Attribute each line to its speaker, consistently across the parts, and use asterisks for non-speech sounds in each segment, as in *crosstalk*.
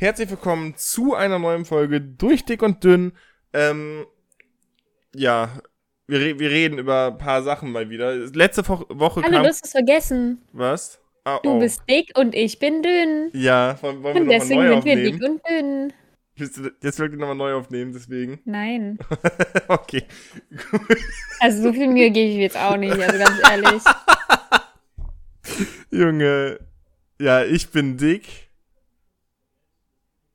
Speaker 1: Herzlich willkommen zu einer neuen Folge durch dick und dünn. Ähm, ja, wir, re wir reden über ein paar Sachen mal wieder. Letzte Wo Woche
Speaker 2: Hallo,
Speaker 1: kam.
Speaker 2: du hast es vergessen.
Speaker 1: Was? Ah,
Speaker 2: Du
Speaker 1: oh.
Speaker 2: bist dick und ich bin dünn.
Speaker 1: Ja, wollen, wollen wir
Speaker 2: Und deswegen
Speaker 1: neu
Speaker 2: sind wir dick
Speaker 1: aufnehmen?
Speaker 2: und dünn.
Speaker 1: Willst du- Jetzt wirklich nochmal neu aufnehmen, deswegen.
Speaker 2: Nein. *laughs*
Speaker 1: okay.
Speaker 2: Also so viel Mühe gebe ich mir jetzt auch nicht, also ganz ehrlich. *laughs*
Speaker 1: Junge. Ja, ich bin dick.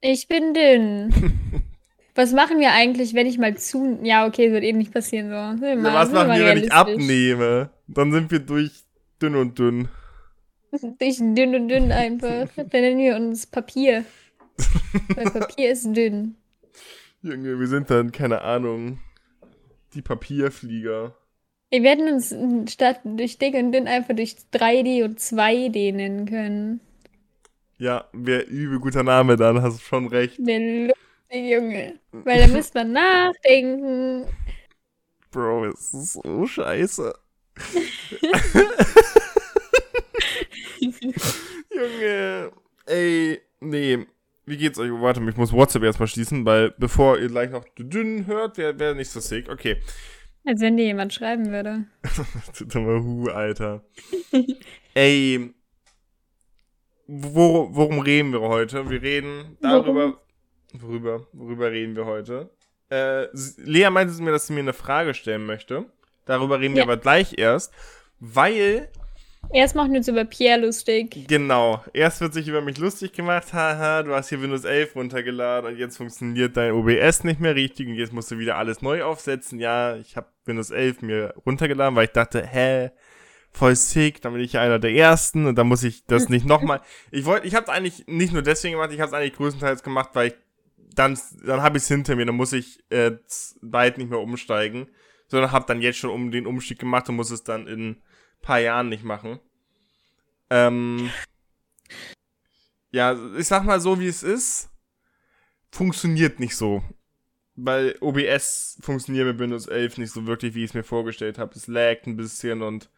Speaker 2: Ich bin dünn. *laughs* Was machen wir eigentlich, wenn ich mal zu. Ja, okay, wird eh nicht passieren so. Wir
Speaker 1: Ja,
Speaker 2: mal-
Speaker 1: was machen
Speaker 2: mal
Speaker 1: wir, wenn ich abnehme? Dann sind wir durch dünn und dünn. *laughs*
Speaker 2: Ich dünn und dünn einfach. Dann nennen wir uns Papier. Weil Papier ist dünn.
Speaker 1: Junge, wir sind dann, keine Ahnung, die Papierflieger.
Speaker 2: Wir werden uns statt durch dick und dünn einfach durch 3D und 2D nennen können.
Speaker 1: Ja, wäre übel guter Name dann, hast du schon recht.
Speaker 2: Der lustige Junge. Weil da müsste man nachdenken.
Speaker 1: Bro, es ist so scheiße. *laughs* Junge, ey, nee. Wie geht's euch? Warte, ich muss WhatsApp erstmal schließen, weil bevor ihr gleich noch dünn hört, wäre wär nicht so sick. Okay.
Speaker 2: Als wenn dir jemand schreiben würde. *laughs*
Speaker 1: Dummer Hu, Alter. ey. Wor worum reden wir heute? Wir reden darüber. Worüber? Worüber reden wir heute? Äh, Lea meinte mir, dass sie mir eine Frage stellen möchte. Darüber reden wir
Speaker 2: Ja.
Speaker 1: aber gleich erst. Weil
Speaker 2: Erst machen wir uns über Pierre lustig.
Speaker 1: Genau. Erst wird sich über mich lustig gemacht, haha, du hast hier Windows 11 runtergeladen und jetzt funktioniert dein OBS nicht mehr richtig und jetzt musst du wieder alles neu aufsetzen. Ja, ich habe Windows 11 mir runtergeladen, weil ich dachte, hä, voll sick, dann bin ich ja einer der Ersten und dann muss ich das nicht *laughs* nochmal. Ich wollte, ich habe es eigentlich nicht nur deswegen gemacht, ich habe es eigentlich größtenteils gemacht, weil ich dann, dann habe ich es hinter mir, dann muss ich äh, bald nicht mehr umsteigen, sondern habe dann jetzt schon um den Umstieg gemacht und muss es dann in paar Jahren nicht machen. Ähm, *laughs* ja, ich sag mal so, wie es ist, funktioniert nicht so. Weil OBS funktioniert mit Windows 11 nicht so wirklich, wie ich es mir vorgestellt habe. Es laggt ein bisschen und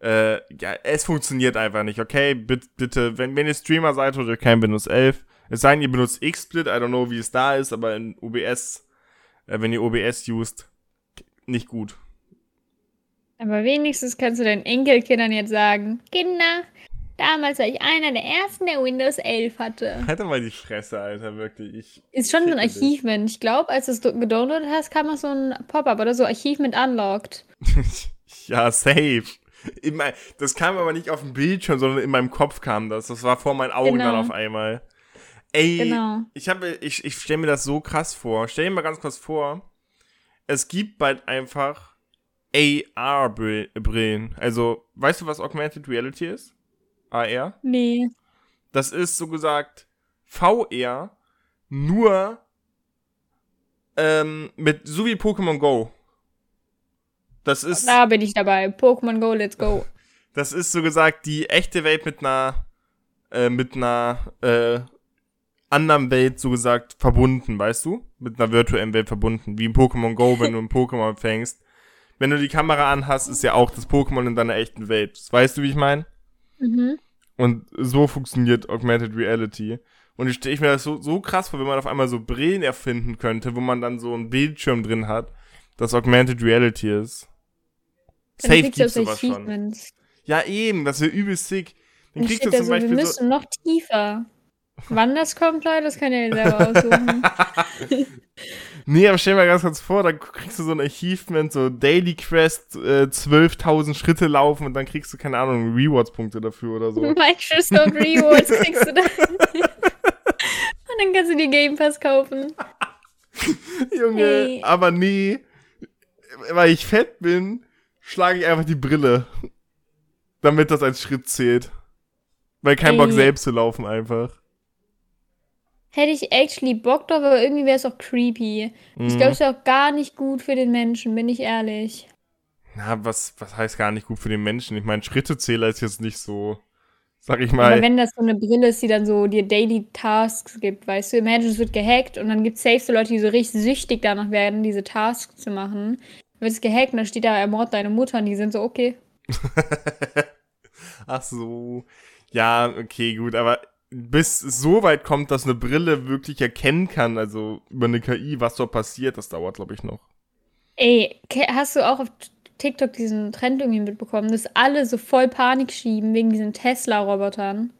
Speaker 1: äh, ja, es funktioniert einfach nicht, okay? Bitte, bitte wenn, wenn ihr Streamer seid oder kein Windows 11, es sei denn, ihr benutzt XSplit, I don't know, wie es da ist, aber in OBS, äh, wenn ihr OBS used, nicht gut.
Speaker 2: Aber wenigstens kannst du deinen Enkelkindern jetzt sagen: Kinder, damals war ich einer der ersten, der Windows 11 hatte.
Speaker 1: Halt doch mal die Fresse, Alter, wirklich. Ich,
Speaker 2: Ist schon so ein. Achievement. Ich glaube, als du es do- gedownloadet hast, kam noch so ein Pop-up oder so Achievement unlocked. *laughs*
Speaker 1: ja, safe. In mein, das kam aber nicht auf dem Bildschirm, sondern in meinem Kopf kam das. Das war vor meinen Augen
Speaker 2: Genau.
Speaker 1: dann auf einmal. Ey,
Speaker 2: Genau.
Speaker 1: ich habe, ich, ich stelle mir das so krass vor. Stell dir mal ganz kurz vor, es gibt bald einfach AR-Brillen. Also, weißt du, was Augmented Reality ist? AR?
Speaker 2: Nee.
Speaker 1: Das ist so gesagt VR, nur ähm, mit, so wie Pokémon Go. Das ist.
Speaker 2: Da bin ich dabei. Pokémon Go, let's go.
Speaker 1: Das ist so gesagt die echte Welt mit einer, äh, mit einer, äh, anderen Welt so gesagt verbunden, weißt du? Mit einer virtuellen Welt verbunden. Wie in Pokémon Go, wenn du ein *laughs* Pokémon fängst. Wenn du die Kamera anhast, ist ja auch das Pokémon in deiner echten Welt. Weißt du, wie ich meine?
Speaker 2: Mhm.
Speaker 1: Und so funktioniert Augmented Reality. Und ich stelle mir das so, so krass vor, wenn man auf einmal so Brillen erfinden könnte, wo man dann so einen Bildschirm drin hat, das Augmented Reality ist. Safe
Speaker 2: kriegst
Speaker 1: gibt's sowas schon. Ja, eben, das wäre übel sick. Dann
Speaker 2: Dann
Speaker 1: kriegst du zum
Speaker 2: so, wir
Speaker 1: Beispiel so.
Speaker 2: müssen noch tiefer. Wann das kommt, Leute, das kann ihr selber aussuchen. *laughs*
Speaker 1: Nee, aber stell dir mal ganz kurz vor, dann kriegst du so ein Achievement, so Daily Quest, äh, 12.000 Schritte laufen und dann kriegst du, keine Ahnung, Rewards-Punkte dafür oder so. *laughs*
Speaker 2: Microsoft Rewards kriegst du dann. *laughs* Und dann kannst du dir Game Pass kaufen.
Speaker 1: Junge,
Speaker 2: Hey.
Speaker 1: aber nee, weil ich fett bin, schlage ich einfach die Brille, damit das als Schritt zählt. Weil kein Bock selbst zu laufen einfach.
Speaker 2: Hätte ich actually Bock drauf, aber irgendwie wäre es auch creepy. Ich
Speaker 1: Mhm.
Speaker 2: glaube, es ist auch gar nicht gut für den Menschen, bin ich ehrlich.
Speaker 1: Na, was, was heißt gar nicht gut für den Menschen? Ich meine, Schrittezähler ist jetzt nicht so, sag ich
Speaker 2: Aber
Speaker 1: mal.
Speaker 2: wenn das so eine Brille ist, die dann so dir Daily Tasks gibt, weißt du, imagine, es wird gehackt und dann gibt es safe so Leute, die so richtig süchtig danach werden, diese Tasks zu machen. Wird es gehackt und dann steht da, ermord deine Mutter und die sind so, okay. *laughs*
Speaker 1: Ach so. Ja, okay, gut, aber bis es so weit kommt, dass eine Brille wirklich erkennen kann, also über eine KI, was dort passiert, das dauert, glaube ich, noch.
Speaker 2: Ey, hast du auch auf TikTok diesen Trend irgendwie mitbekommen, dass alle so voll Panik schieben wegen diesen Tesla-Robotern?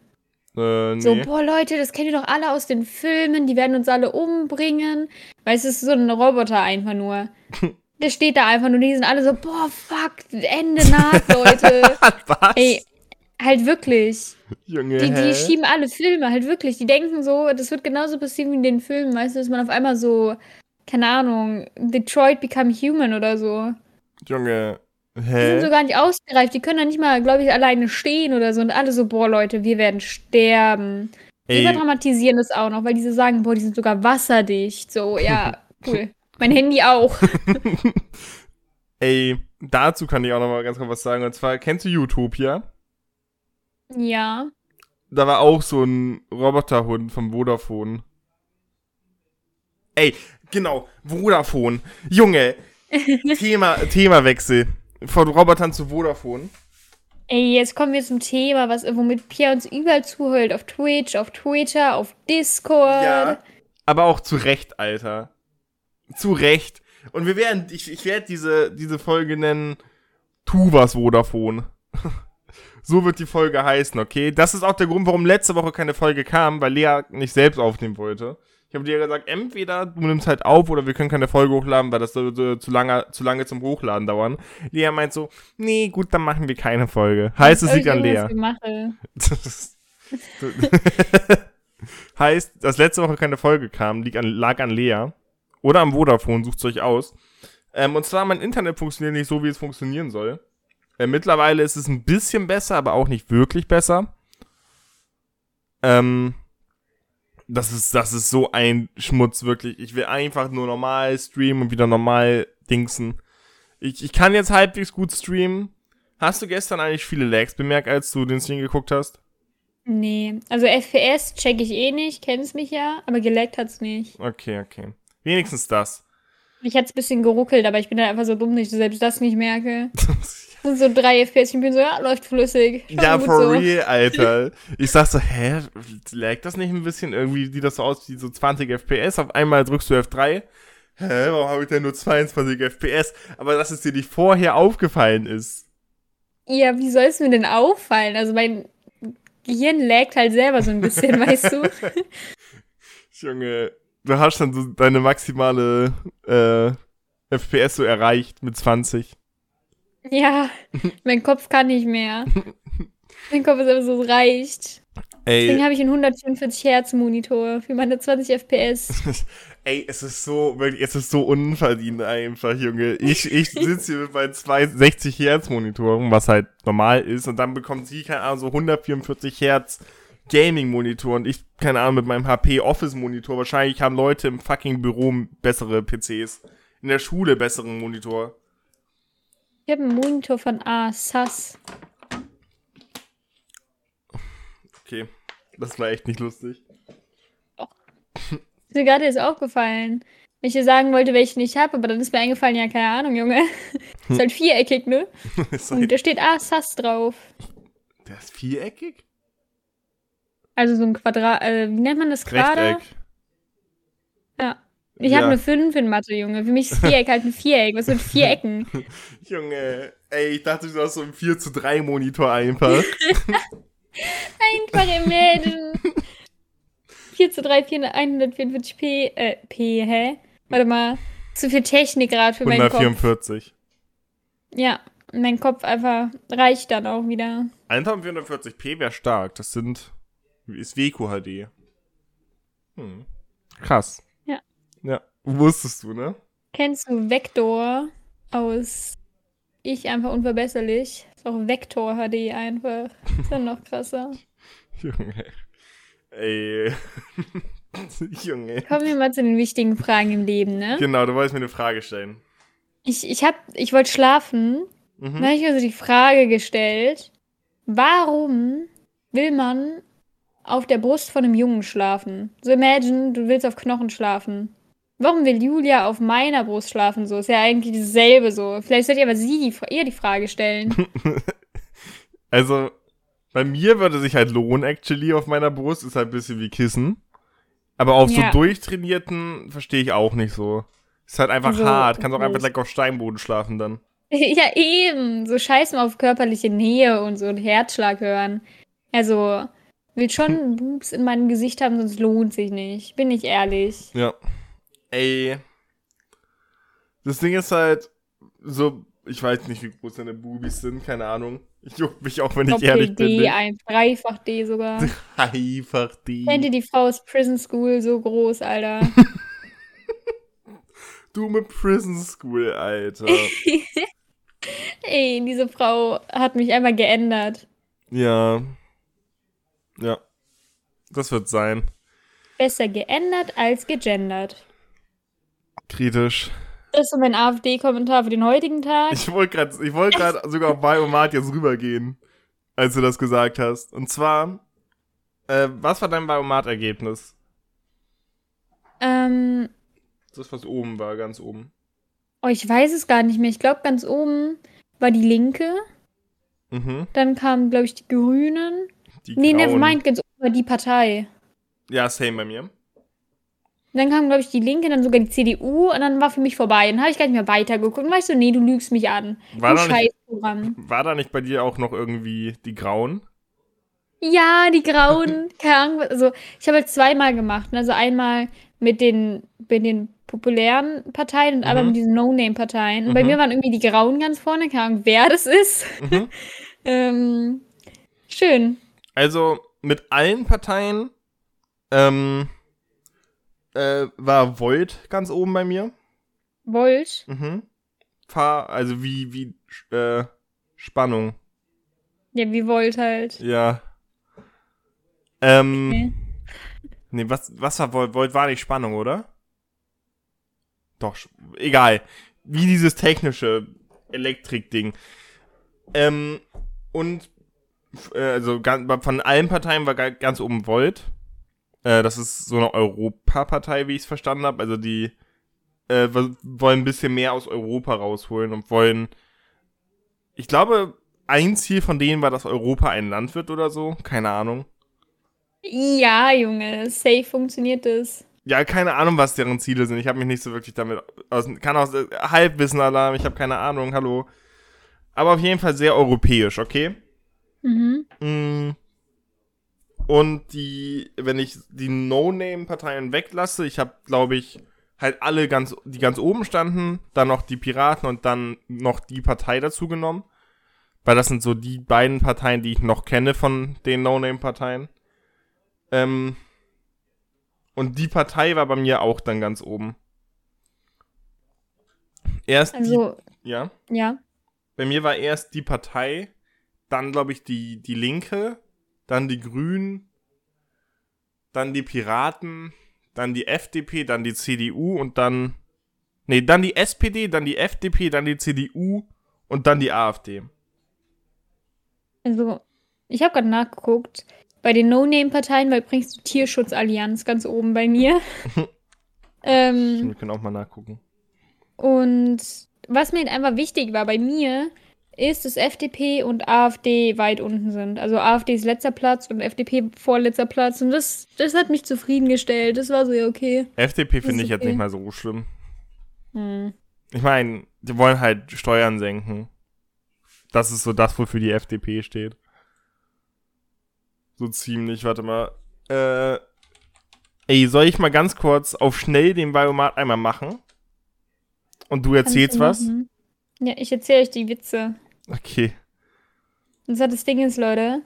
Speaker 1: Äh, nee.
Speaker 2: So, boah, Leute, das kennt ihr doch alle aus den Filmen, die werden uns alle umbringen. Weil es ist so ein Roboter einfach nur. *laughs* Der steht da einfach nur, die sind alle so, boah, fuck, Ende naht, Leute. *laughs*
Speaker 1: was?
Speaker 2: Ey, halt wirklich.
Speaker 1: Junge,
Speaker 2: Die,
Speaker 1: hä?
Speaker 2: die schieben alle Filme, halt wirklich. Die denken so, das wird genauso passieren wie in den Filmen, weißt du, dass man auf einmal so, keine Ahnung, Detroit Become Human oder so.
Speaker 1: Junge,
Speaker 2: Die sind
Speaker 1: hä?
Speaker 2: so gar nicht ausgereift, die können da nicht mal, glaube ich, alleine stehen oder so. Und alle so, boah, Leute, wir werden sterben. Die
Speaker 1: Ey,
Speaker 2: überdramatisieren das auch noch, weil die so sagen, boah, die sind sogar wasserdicht. So, ja, *laughs* cool. Mein Handy auch. *laughs*
Speaker 1: ey, dazu kann ich auch noch mal ganz kurz was sagen. Und zwar, kennst du Utopia?
Speaker 2: Ja.
Speaker 1: Da war auch so ein Roboterhund vom Vodafone. Ey, genau, Vodafone. Junge, *laughs* Thema, Themawechsel. Von Robotern zu Vodafone.
Speaker 2: Ey, jetzt kommen wir zum Thema, was, womit Pia uns überall zuhört. Auf Twitch, auf Twitter, auf Discord.
Speaker 1: Ja. Aber auch zu Recht, Alter. Zu Recht. Und wir werden, ich, ich werde diese, diese Folge nennen, Tu was Vodafone. *laughs* so wird die Folge heißen, okay? Das ist auch der Grund, warum letzte Woche keine Folge kam, weil Lea nicht selbst aufnehmen wollte. Ich habe dir gesagt, entweder du nimmst halt auf oder wir können keine Folge hochladen, weil das würde zu lange, zu lange zum Hochladen dauern. Lea meint so, nee, gut, dann machen wir keine Folge. Heißt, es liegt an Lea. *laughs* Heißt, dass letzte Woche keine Folge kam, liegt an, lag an Lea. Oder am Vodafone, sucht euch aus. Ähm, und zwar, mein Internet funktioniert nicht so, wie es funktionieren soll. Äh, mittlerweile ist es ein bisschen besser, aber auch nicht wirklich besser. Ähm, das ist, das ist so ein Schmutz, wirklich. Ich will einfach nur normal streamen und wieder normal dingsen. Ich, ich kann jetzt halbwegs gut streamen. Hast du gestern eigentlich viele Lags bemerkt, als du den Stream geguckt hast?
Speaker 2: Nee. Also FPS check ich eh nicht, kennst mich ja, aber geleckt hat's nicht.
Speaker 1: Okay, okay. Wenigstens das.
Speaker 2: Mich hat's ein bisschen geruckelt, aber ich bin halt einfach so dumm, dass ich selbst das nicht merke. *laughs* Sind so drei FPS, ich bin so, ja, läuft flüssig. Schon
Speaker 1: ja, for
Speaker 2: so.
Speaker 1: real, Alter. *laughs* Ich sag so, hä, lag das nicht ein bisschen? Irgendwie sieht das so aus wie so 20 FPS. Auf einmal drückst du F3. Hä, warum habe ich denn nur 22 FPS? Aber dass es dir nicht vorher aufgefallen ist.
Speaker 2: Ja, wie soll es mir denn auffallen? Also mein Gehirn laggt halt selber so ein bisschen, *laughs* weißt du?
Speaker 1: Junge, du hast dann so deine maximale äh, FPS so erreicht mit 20.
Speaker 2: Ja, mein Kopf kann nicht mehr. *laughs* Mein Kopf ist einfach so, es reicht. Deswegen
Speaker 1: Ey,
Speaker 2: habe ich einen 144 Hertz Monitor für meine 20 FPS. *laughs*
Speaker 1: ey, es ist so, wirklich, es ist so unverdient einfach, Junge. Ich, ich sitze hier mit meinen zwei 60 Hertz Monitoren, was halt normal ist, und dann bekommt sie, keine Ahnung, so 144 Hertz Gaming Monitor und ich, keine Ahnung, mit meinem HP Office Monitor. Wahrscheinlich haben Leute im fucking Büro bessere PCs. In der Schule besseren Monitor.
Speaker 2: Ich habe einen Monitor von Asus.
Speaker 1: Okay, das war echt nicht lustig.
Speaker 2: Ist mir gerade jetzt aufgefallen. Wenn ich dir sagen wollte, welchen ich habe, aber dann ist mir eingefallen, ja, keine Ahnung, Junge. *laughs* ist halt viereckig, ne? *laughs* Und
Speaker 1: halt-
Speaker 2: da steht Asus drauf.
Speaker 1: Der ist viereckig?
Speaker 2: Also so ein Quadrat, äh, wie nennt man das gerade?
Speaker 1: Rechteck.
Speaker 2: Ja. Ich
Speaker 1: Ja.
Speaker 2: habe eine 5 in Mathe, Junge. Für mich ist Viereck halt ein Viereck. Was mit vier Ecken? *laughs*
Speaker 1: Junge, ey, ich dachte, du hast so einen 4 zu 3 Monitor einfach. *laughs*
Speaker 2: Einfach imagine. 4 zu 3, 144p, äh, P, hä? Warte mal. Zu viel Technik gerade für meinen Kopf.
Speaker 1: 144.
Speaker 2: Ja, mein Kopf einfach reicht dann auch wieder.
Speaker 1: 1440p wäre stark. Das sind. Ist WQHD. Hm. Krass.
Speaker 2: Ja.
Speaker 1: Ja. Wusstest du, ne?
Speaker 2: Kennst du Vector aus Ich einfach unverbesserlich? Ist auch Vector HD einfach. Ist dann noch krasser. *laughs*
Speaker 1: Junge. Ey. *laughs* Junge.
Speaker 2: Kommen wir mal zu den wichtigen Fragen im Leben, ne?
Speaker 1: Genau, du wolltest mir eine Frage stellen.
Speaker 2: Ich, ich hab, ich wollte schlafen.
Speaker 1: Mhm.
Speaker 2: Dann habe ich mir so die Frage gestellt, warum will man auf der Brust von einem Jungen schlafen? So imagine, du willst auf Knochen schlafen. Warum will Julia auf meiner Brust schlafen? So ist ja eigentlich dasselbe so. Vielleicht sollte ihr aber sie die, ihr die Frage stellen. *laughs*
Speaker 1: Also, Bei mir würde sich halt lohnen, actually, auf meiner Brust. Ist halt ein bisschen wie Kissen. Aber auf
Speaker 2: Ja.
Speaker 1: so durchtrainierten verstehe ich auch nicht so. Ist halt einfach
Speaker 2: Also,
Speaker 1: hart. Kannst auch einfach gleich auf Steinboden schlafen dann. *laughs*
Speaker 2: Ja, eben. So scheiß mal auf körperliche Nähe und so einen Herzschlag hören. Also, will schon Boobs in meinem Gesicht haben, sonst lohnt sich nicht. Bin ich ehrlich.
Speaker 1: Ja. Ey. Das Ding ist halt, so, ich weiß nicht, wie groß deine Bubis sind, keine Ahnung. Ich juck mich auch, wenn ich ehrlich bin.
Speaker 2: D,
Speaker 1: nicht.
Speaker 2: ein dreifach D sogar. *laughs*
Speaker 1: Einfach die.
Speaker 2: Kennt ihr die Frau aus Prison School so groß, Alter? *laughs*
Speaker 1: Du mit Prison School, Alter. *laughs*
Speaker 2: Ey, diese Frau hat mich einmal geändert.
Speaker 1: ja. Ja. Das wird sein.
Speaker 2: Besser geändert als gegendert.
Speaker 1: Kritisch.
Speaker 2: Das ist so mein AfD-Kommentar für den heutigen Tag.
Speaker 1: Ich wollte gerade ich wollt grad sogar auf Biomat jetzt rübergehen, als du das gesagt hast. Und zwar, äh, was war dein Biomat-Ergebnis?
Speaker 2: Ähm,
Speaker 1: Das, was oben war, ganz oben.
Speaker 2: oh, ich weiß es gar nicht mehr. Ich glaube, ganz oben war die Linke.
Speaker 1: Mhm.
Speaker 2: Dann kamen, glaube ich, die Grünen.
Speaker 1: Die
Speaker 2: Nee,
Speaker 1: grauen.
Speaker 2: nevermind, ganz war die Partei.
Speaker 1: Ja, same bei mir.
Speaker 2: Dann kam, glaube ich, die Linke, dann sogar die CDU und dann war für mich vorbei. Dann habe ich gar nicht mehr weitergeguckt. Und weißt du, nee, du lügst mich an.
Speaker 1: War da, nicht, war da nicht bei dir auch noch irgendwie die Grauen?
Speaker 2: Ja, die Grauen. *laughs* Keine Ahnung. Also, ich habe halt zweimal gemacht. Also einmal mit den, mit den populären Parteien und einmal
Speaker 1: Mhm.
Speaker 2: mit diesen No-Name-Parteien. Und bei
Speaker 1: Mhm.
Speaker 2: mir waren irgendwie die Grauen ganz vorne. Keine Ahnung, wer das ist.
Speaker 1: Mhm. *laughs*
Speaker 2: ähm, schön.
Speaker 1: Also mit allen Parteien ähm, äh, war Volt ganz oben bei mir.
Speaker 2: Volt.
Speaker 1: Mhm. Fahr, also wie, wie äh, Spannung.
Speaker 2: Ja, wie Volt halt.
Speaker 1: Ja. Ähm.
Speaker 2: Okay.
Speaker 1: Nee, was, was war Volt? Volt war nicht Spannung, oder? Doch, egal. Wie dieses technische Elektrik-Ding. Ähm, und also ganz, von allen Parteien war ga- ganz oben Volt. Äh, das ist so eine Europapartei, wie ich es verstanden habe. Also die äh, wollen ein bisschen mehr aus Europa rausholen und wollen. Ich glaube, ein Ziel von denen war, dass Europa ein Land wird oder so. Keine Ahnung.
Speaker 2: Ja, Junge, safe funktioniert das.
Speaker 1: Ja, keine Ahnung, was deren Ziele sind. Ich habe mich nicht so wirklich damit aus. Kann auch äh, Halbwissen-Alarm, ich habe keine Ahnung, hallo. Aber auf jeden Fall sehr europäisch, okay?
Speaker 2: Mhm.
Speaker 1: Mm. Und die, wenn ich die No-Name-Parteien weglasse, ich habe, glaube ich, halt alle ganz, die ganz oben standen, dann noch die Piraten und dann noch die Partei dazu genommen. Weil das sind so die beiden Parteien, die ich noch kenne von den No-Name-Parteien. Ähm, und die Partei war bei mir auch dann ganz oben. Erst
Speaker 2: Also,
Speaker 1: die, ja.
Speaker 2: ja.
Speaker 1: Bei mir war erst die Partei, dann glaube ich die, die Linke, dann die Grünen, dann die Piraten, dann die FDP, dann die CDU und dann. Nee, dann die SPD, dann die FDP, dann die CDU und dann die AfD.
Speaker 2: Also, ich habe gerade nachgeguckt. Bei den No-Name-Parteien war übrigens die Tierschutzallianz ganz oben bei mir. *laughs* ähm,
Speaker 1: Wir können auch mal nachgucken.
Speaker 2: und was mir halt einfach wichtig war bei mir, ist, dass FDP und AfD weit unten sind. Also AfD ist letzter Platz und FDP vorletzter Platz. Und das, das hat mich zufriedengestellt. Das war so, ja, okay.
Speaker 1: FDP finde ich jetzt
Speaker 2: okay.
Speaker 1: nicht mal so schlimm.
Speaker 2: Hm.
Speaker 1: Ich meine, die wollen halt Steuern senken. Das ist so das, wofür die FDP steht. So ziemlich, warte mal. Äh, ey, soll ich mal ganz kurz auf schnell den Biomat einmal machen? Und du erzählst was?
Speaker 2: Machen. Ja, ich erzähle euch die Witze.
Speaker 1: Okay.
Speaker 2: Und so das Ding ist, Leute,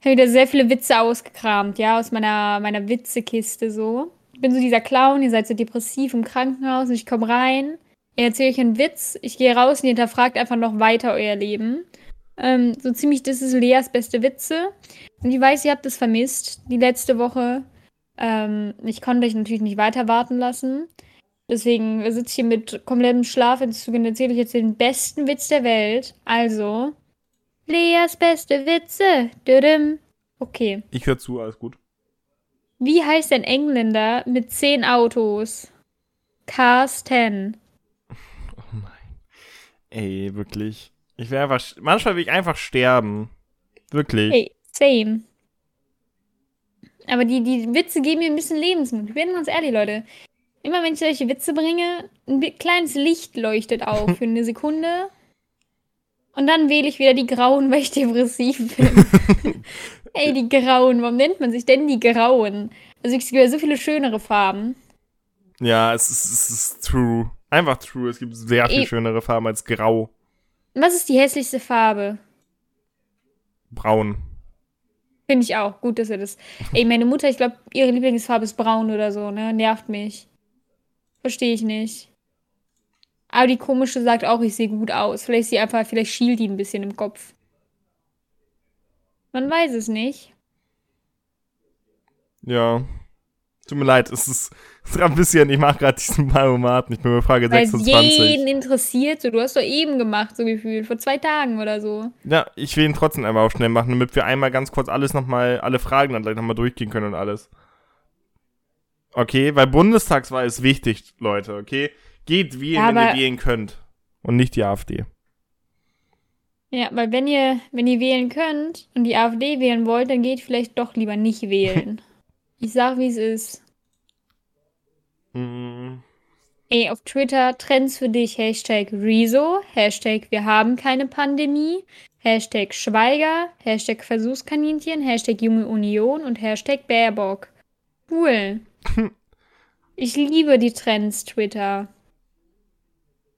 Speaker 2: ich habe wieder sehr viele Witze ausgekramt, ja, aus meiner, meiner Witzekiste so. Ich bin so dieser Clown, ihr seid so depressiv im Krankenhaus und ich komme rein, ihr erzählt euch einen Witz, ich gehe raus und ihr hinterfragt einfach noch weiter euer Leben. Ähm, so ziemlich, das ist Leas beste Witze. Und ich weiß, ihr habt es vermisst, die letzte Woche. Ähm, ich konnte euch natürlich nicht weiter warten lassen. Deswegen sitze ich hier mit komplettem Schlafentzug und erzähle euch jetzt den besten Witz der Welt. Also, Leas beste Witze. Düdüm. Okay.
Speaker 1: Ich höre zu, alles gut.
Speaker 2: Wie heißt ein Engländer mit zehn Autos? Cars 10.
Speaker 1: Oh nein. Ey, wirklich. Ich will einfach, manchmal will ich einfach sterben. Wirklich.
Speaker 2: Hey, Same. Aber die, die Witze geben mir ein bisschen Lebensmut. Ich bin ganz ehrlich, Leute. Immer wenn ich solche Witze bringe, ein kleines Licht leuchtet auf für eine Sekunde. Und dann wähle ich wieder die Grauen, weil ich depressiv bin. *laughs* Ey, die Grauen. Warum nennt man sich denn die Grauen? Also es gibt ja so viele schönere Farben.
Speaker 1: Ja, es ist, es ist true. Einfach true. Es gibt sehr viel e schönere Farben als Grau.
Speaker 2: Was ist die hässlichste Farbe?
Speaker 1: Braun.
Speaker 2: Finde ich auch. Gut, dass er das. Ey, meine Mutter, ich glaube, ihre Lieblingsfarbe ist braun oder so, ne? Nervt mich. Verstehe ich nicht. Aber die komische sagt auch, ich sehe gut aus. Vielleicht sie einfach, vielleicht schielt die ein bisschen im Kopf. Man weiß es nicht.
Speaker 1: Ja. Tut mir leid, es ist, *laughs* es ist ein bisschen, ich mache gerade diesen Biomaten, ich bin bei Frage Weil 26.
Speaker 2: jeden interessiert, so, du hast doch eben gemacht, so gefühlt, vor zwei Tagen oder so.
Speaker 1: Ja, ich will ihn trotzdem einmal auch schnell machen, damit wir einmal ganz kurz alles nochmal, alle Fragen dann gleich nochmal durchgehen können und alles. Okay, weil Bundestagswahl ist wichtig, Leute, okay? Geht wählen, ja, wenn ihr wählen könnt. Und nicht die AfD.
Speaker 2: Ja, weil wenn ihr, wenn ihr wählen könnt und die AfD wählen wollt, dann geht vielleicht doch lieber nicht wählen. *laughs* ich sag, wie es ist. Mm. Ey, auf Twitter Trends für dich, Hashtag Rezo, Hashtag Wir haben keine Pandemie, Hashtag Schweiger, Hashtag Versuchskaninchen, Hashtag Junge Union und Hashtag Baerbock. Cool. Ich liebe die Trends Twitter.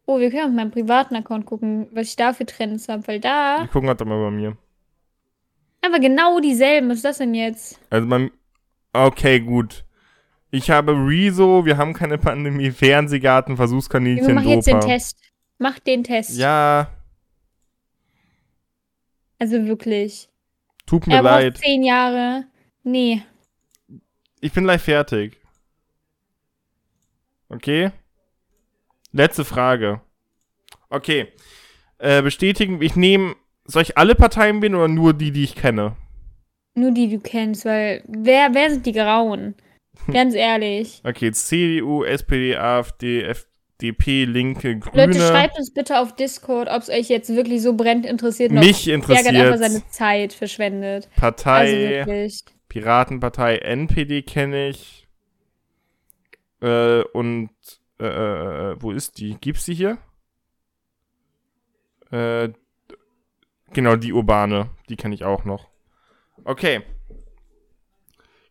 Speaker 2: Oh, wir können auf meinem privaten Account gucken, was ich da für Trends habe, weil da.
Speaker 1: Ich gucke gerade mal bei mir.
Speaker 2: Aber genau dieselben. Was ist das denn jetzt?
Speaker 1: Also beim. Okay, gut. Ich habe Rezo, wir haben keine Pandemie, Fernsehgarten, Versuchskaninchen,
Speaker 2: Mach jetzt den Test. Mach den Test.
Speaker 1: Ja.
Speaker 2: Also wirklich.
Speaker 1: Tut mir er leid.
Speaker 2: zehn Jahre. Nee.
Speaker 1: Ich bin gleich fertig. Okay? Letzte Frage. Okay. Äh, bestätigen, ich nehme, soll ich alle Parteien wählen oder nur die, die ich kenne?
Speaker 2: Nur die, die du kennst, weil wer, wer sind die Grauen? *laughs* Ganz ehrlich.
Speaker 1: Okay, CDU, SPD, AfD, FDP, Linke, Grüne.
Speaker 2: Leute, schreibt uns bitte auf Discord, ob es euch jetzt wirklich so brennt interessiert.
Speaker 1: Mich interessiert.
Speaker 2: Ärgert einfach seine Zeit verschwendet.
Speaker 1: Partei, also Piratenpartei, NPD kenne ich. Äh, und äh, äh, äh, wo ist die? Gibt's die hier? Äh, genau, die urbane. Die kenne ich auch noch. Okay.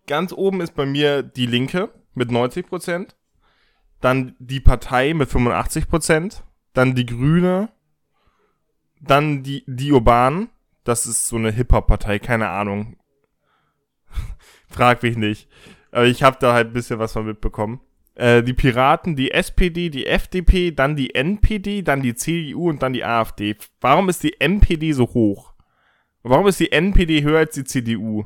Speaker 1: Ganz oben ist bei mir die Linke mit 90%. Dann die Partei mit 85%. Dann die Grüne. Dann die, die Urban. Das ist so eine Hip-Hop-Partei, keine Ahnung. Frag mich nicht. Aber ich habe da halt ein bisschen was von mitbekommen. Äh, die Piraten, die SPD, die FDP, dann die NPD, dann die CDU und dann die AfD. Warum ist die NPD so hoch? Warum ist die NPD höher als die CDU?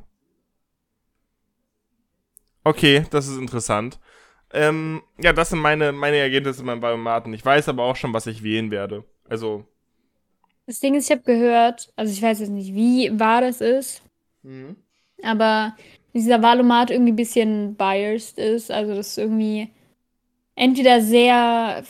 Speaker 1: Okay, das ist interessant. Ähm, ja, das sind meine, meine Ergebnisse beim Biomaten. Ich weiß aber auch schon, was ich wählen werde. Also.
Speaker 2: Das Ding ist, ich habe gehört, also ich weiß jetzt nicht, wie wahr das ist, mhm. aber dieser Wahlomat irgendwie ein bisschen biased ist. Also, dass irgendwie entweder sehr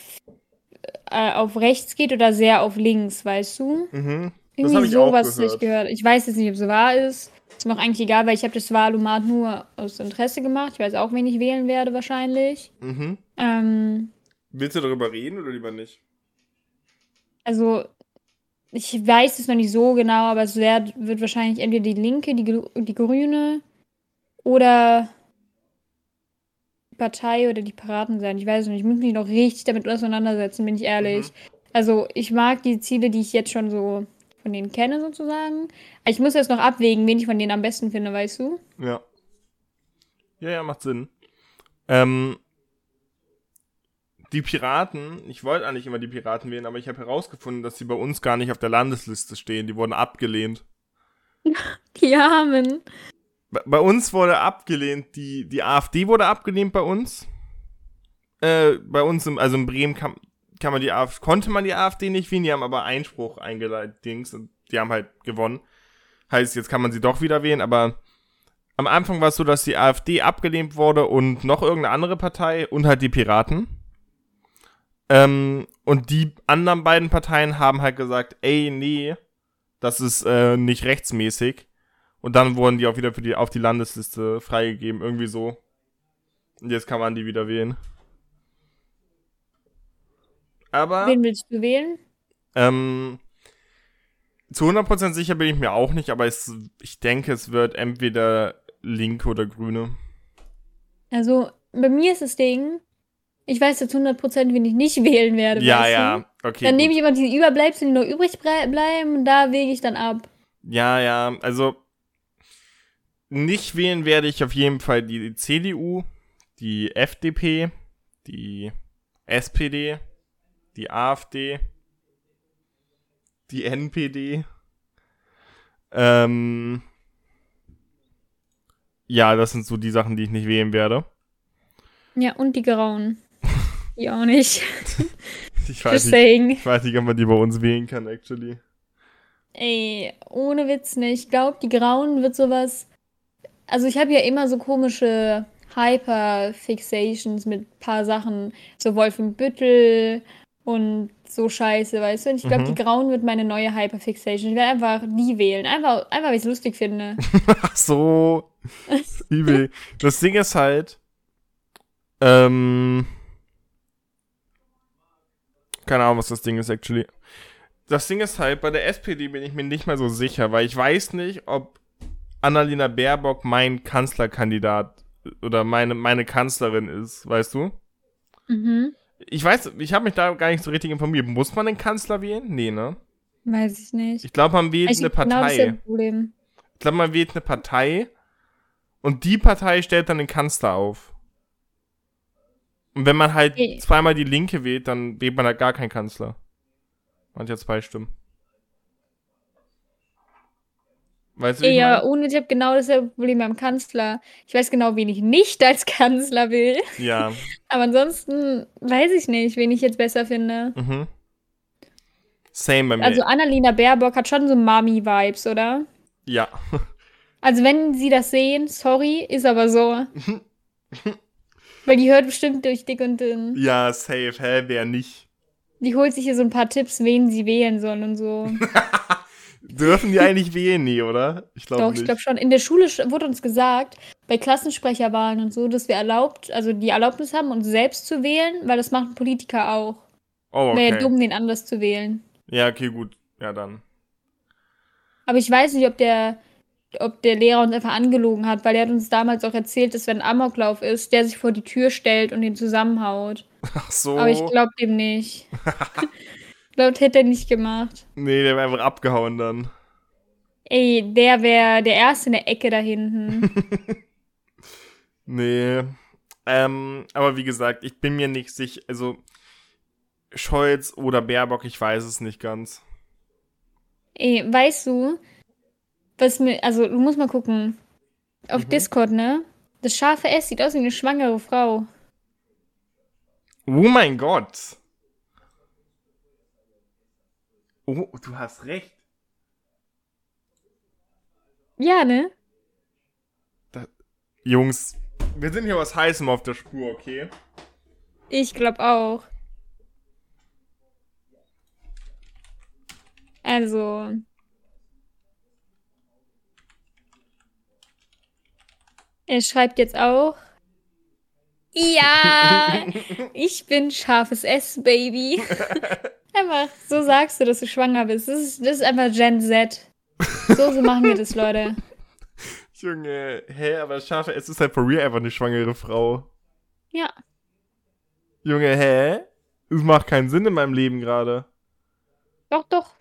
Speaker 2: äh, auf rechts geht oder sehr auf links, weißt du? Mhm. Das Irgendwie sowas gehört. ich gehört. Ich weiß jetzt nicht, ob es wahr ist. Ist mir auch eigentlich egal, weil ich habe das Wahlomat nur aus Interesse gemacht. Ich weiß auch, wen ich wählen werde wahrscheinlich. Mhm. Ähm,
Speaker 1: Willst du darüber reden oder lieber nicht?
Speaker 2: Also, ich weiß es noch nicht so genau, aber es wird, wird wahrscheinlich entweder die Linke, die, die Grüne oder Partei oder die Piraten sein. Ich weiß nicht, ich muss mich noch richtig damit auseinandersetzen, bin ich ehrlich. Mhm. Also ich mag die Ziele, die ich jetzt schon so von denen kenne, sozusagen. Ich muss jetzt noch abwägen, wen ich von denen am besten finde, weißt du?
Speaker 1: Ja. Ja, ja, macht Sinn. Ähm, die Piraten, ich wollte eigentlich immer die Piraten wählen, aber ich habe herausgefunden, dass sie bei uns gar nicht auf der Landesliste stehen. Die wurden abgelehnt. *laughs*
Speaker 2: Die Armen.
Speaker 1: Bei uns wurde abgelehnt, die, die AfD wurde abgelehnt bei uns. Äh, bei uns, im, also in Bremen kann, kann man die AfD, konnte man die AfD nicht wählen, die haben aber Einspruch eingeleitet, Dings, und die haben halt gewonnen. Heißt, jetzt kann man sie doch wieder wählen, aber am Anfang war es so, dass die AfD abgelehnt wurde und noch irgendeine andere Partei und halt die Piraten. Ähm, und die anderen beiden Parteien haben halt gesagt, ey, nee, das ist äh, nicht rechtsmäßig Und dann wurden die auch wieder für die, auf die Landesliste freigegeben, irgendwie so. Und jetzt kann man die wieder wählen. Aber.
Speaker 2: Wen willst du wählen?
Speaker 1: Ähm, zu 100% sicher bin ich mir auch nicht, aber es, ich denke, es wird entweder Linke oder Grüne.
Speaker 2: Also, bei mir ist das Ding, ich weiß jetzt 100%, wen ich nicht *laughs* wählen werde.
Speaker 1: Ja, ja,
Speaker 2: Du?
Speaker 1: okay.
Speaker 2: Dann nehme
Speaker 1: gut.
Speaker 2: ich immer die Überbleibsel, die noch übrig bleiben, und da wege ich dann ab.
Speaker 1: Ja, ja, also nicht wählen werde ich auf jeden Fall die CDU, die FDP, die SPD, die AfD, die NPD. Ähm, ja, das sind so die Sachen, die ich nicht wählen werde.
Speaker 2: Ja, und die Grauen. Die auch nicht. *laughs*
Speaker 1: Ich weiß
Speaker 2: Just
Speaker 1: nicht, ich weiß nicht, ob man die bei uns wählen kann, actually.
Speaker 2: Ey, ohne Witz nicht. Ich glaube, die Grauen wird sowas. Also, ich habe ja immer so komische Hyper-Fixations mit paar Sachen. So Wolfenbüttel und so Scheiße, weißt du? Und ich glaube,
Speaker 1: Mhm.
Speaker 2: die Grauen wird meine neue Hyper-Fixation. Ich werde einfach die wählen. Einfach, einfach weil ich es lustig finde. *laughs*
Speaker 1: Ach so. *laughs* Übel. Das Ding ist halt, ähm, keine Ahnung, was das Ding ist, actually. Das Ding ist halt, bei der SPD bin ich mir nicht mehr so sicher, weil ich weiß nicht, ob Annalena Baerbock mein Kanzlerkandidat oder meine, meine Kanzlerin ist, weißt du?
Speaker 2: Mhm.
Speaker 1: Ich weiß, ich habe mich da gar nicht so richtig informiert. Muss man den Kanzler wählen? Nee, ne?
Speaker 2: Weiß ich nicht.
Speaker 1: Ich glaube, man wählt
Speaker 2: Ich
Speaker 1: eine
Speaker 2: genau das
Speaker 1: Partei.
Speaker 2: ist das Problem.
Speaker 1: Ich glaube, man wählt eine Partei und die Partei stellt dann den Kanzler auf. Und wenn man halt
Speaker 2: Okay.
Speaker 1: zweimal die Linke wählt, dann wählt man halt gar keinen Kanzler. Man hat ja zwei Stimmen. Weißt du, ich
Speaker 2: ja,
Speaker 1: mein?
Speaker 2: ohne, ich habe genau dasselbe Problem beim Kanzler. Ich weiß genau, wen ich nicht als *laughs* Kanzler will.
Speaker 1: Ja.
Speaker 2: Aber ansonsten weiß ich nicht, wen ich jetzt besser finde.
Speaker 1: Mhm. Same bei mir.
Speaker 2: Also Annalena Baerbock hat schon so Mami-Vibes, oder?
Speaker 1: ja. *laughs*
Speaker 2: Also wenn sie das sehen, sorry, ist aber so. *laughs* Weil die hört bestimmt durch dick und dünn.
Speaker 1: Ja, safe. Hä, wer nicht?
Speaker 2: Die holt sich hier so ein paar Tipps, wen sie wählen soll und so.
Speaker 1: Dürfen die eigentlich wählen? Nee, oder? Ich glaube
Speaker 2: Doch,
Speaker 1: nicht.
Speaker 2: ich glaube schon. In der Schule sch- wurde uns gesagt, bei Klassensprecherwahlen und so, dass wir erlaubt, also die Erlaubnis haben, uns selbst zu wählen, weil das machen Politiker auch.
Speaker 1: oh,
Speaker 2: Wäre ja
Speaker 1: okay.
Speaker 2: dumm, den anders zu wählen.
Speaker 1: Ja, okay, gut. Ja, dann.
Speaker 2: Aber ich weiß nicht, ob der, ob der Lehrer uns einfach angelogen hat, weil er hat uns damals auch erzählt, dass wenn ein Amoklauf ist, der sich vor die Tür stellt und den zusammenhaut.
Speaker 1: Ach so.
Speaker 2: Aber ich glaube dem nicht. *laughs* das hätte er nicht gemacht.
Speaker 1: nee, der wäre einfach abgehauen dann.
Speaker 2: Ey, der wäre der Erste in der Ecke da hinten. *laughs*
Speaker 1: Nee. Ähm, aber wie gesagt, ich bin mir nicht sicher. Also, Scholz oder Baerbock, ich weiß es nicht ganz.
Speaker 2: Ey, weißt du, was mir, also du musst mal gucken. Auf
Speaker 1: Mhm.
Speaker 2: Discord, ne? Das scharfe S sieht aus wie eine schwangere Frau.
Speaker 1: Oh mein Gott. Oh, du hast recht.
Speaker 2: Ja, ne?
Speaker 1: Jungs, wir sind hier was Heißem auf der Spur, okay?
Speaker 2: Ich glaube auch. Also. Er schreibt jetzt auch. Ja, *laughs* ich bin scharfes S, Baby. *laughs* Einfach, so sagst du, dass du schwanger bist. Das ist, das ist einfach Gen Z. So, so machen wir das, Leute. *laughs*
Speaker 1: Junge, hä, aber schaffe, es ist halt for real einfach eine schwangere Frau.
Speaker 2: Ja.
Speaker 1: Junge, hä? Es macht keinen Sinn in meinem Leben gerade.
Speaker 2: Doch, doch.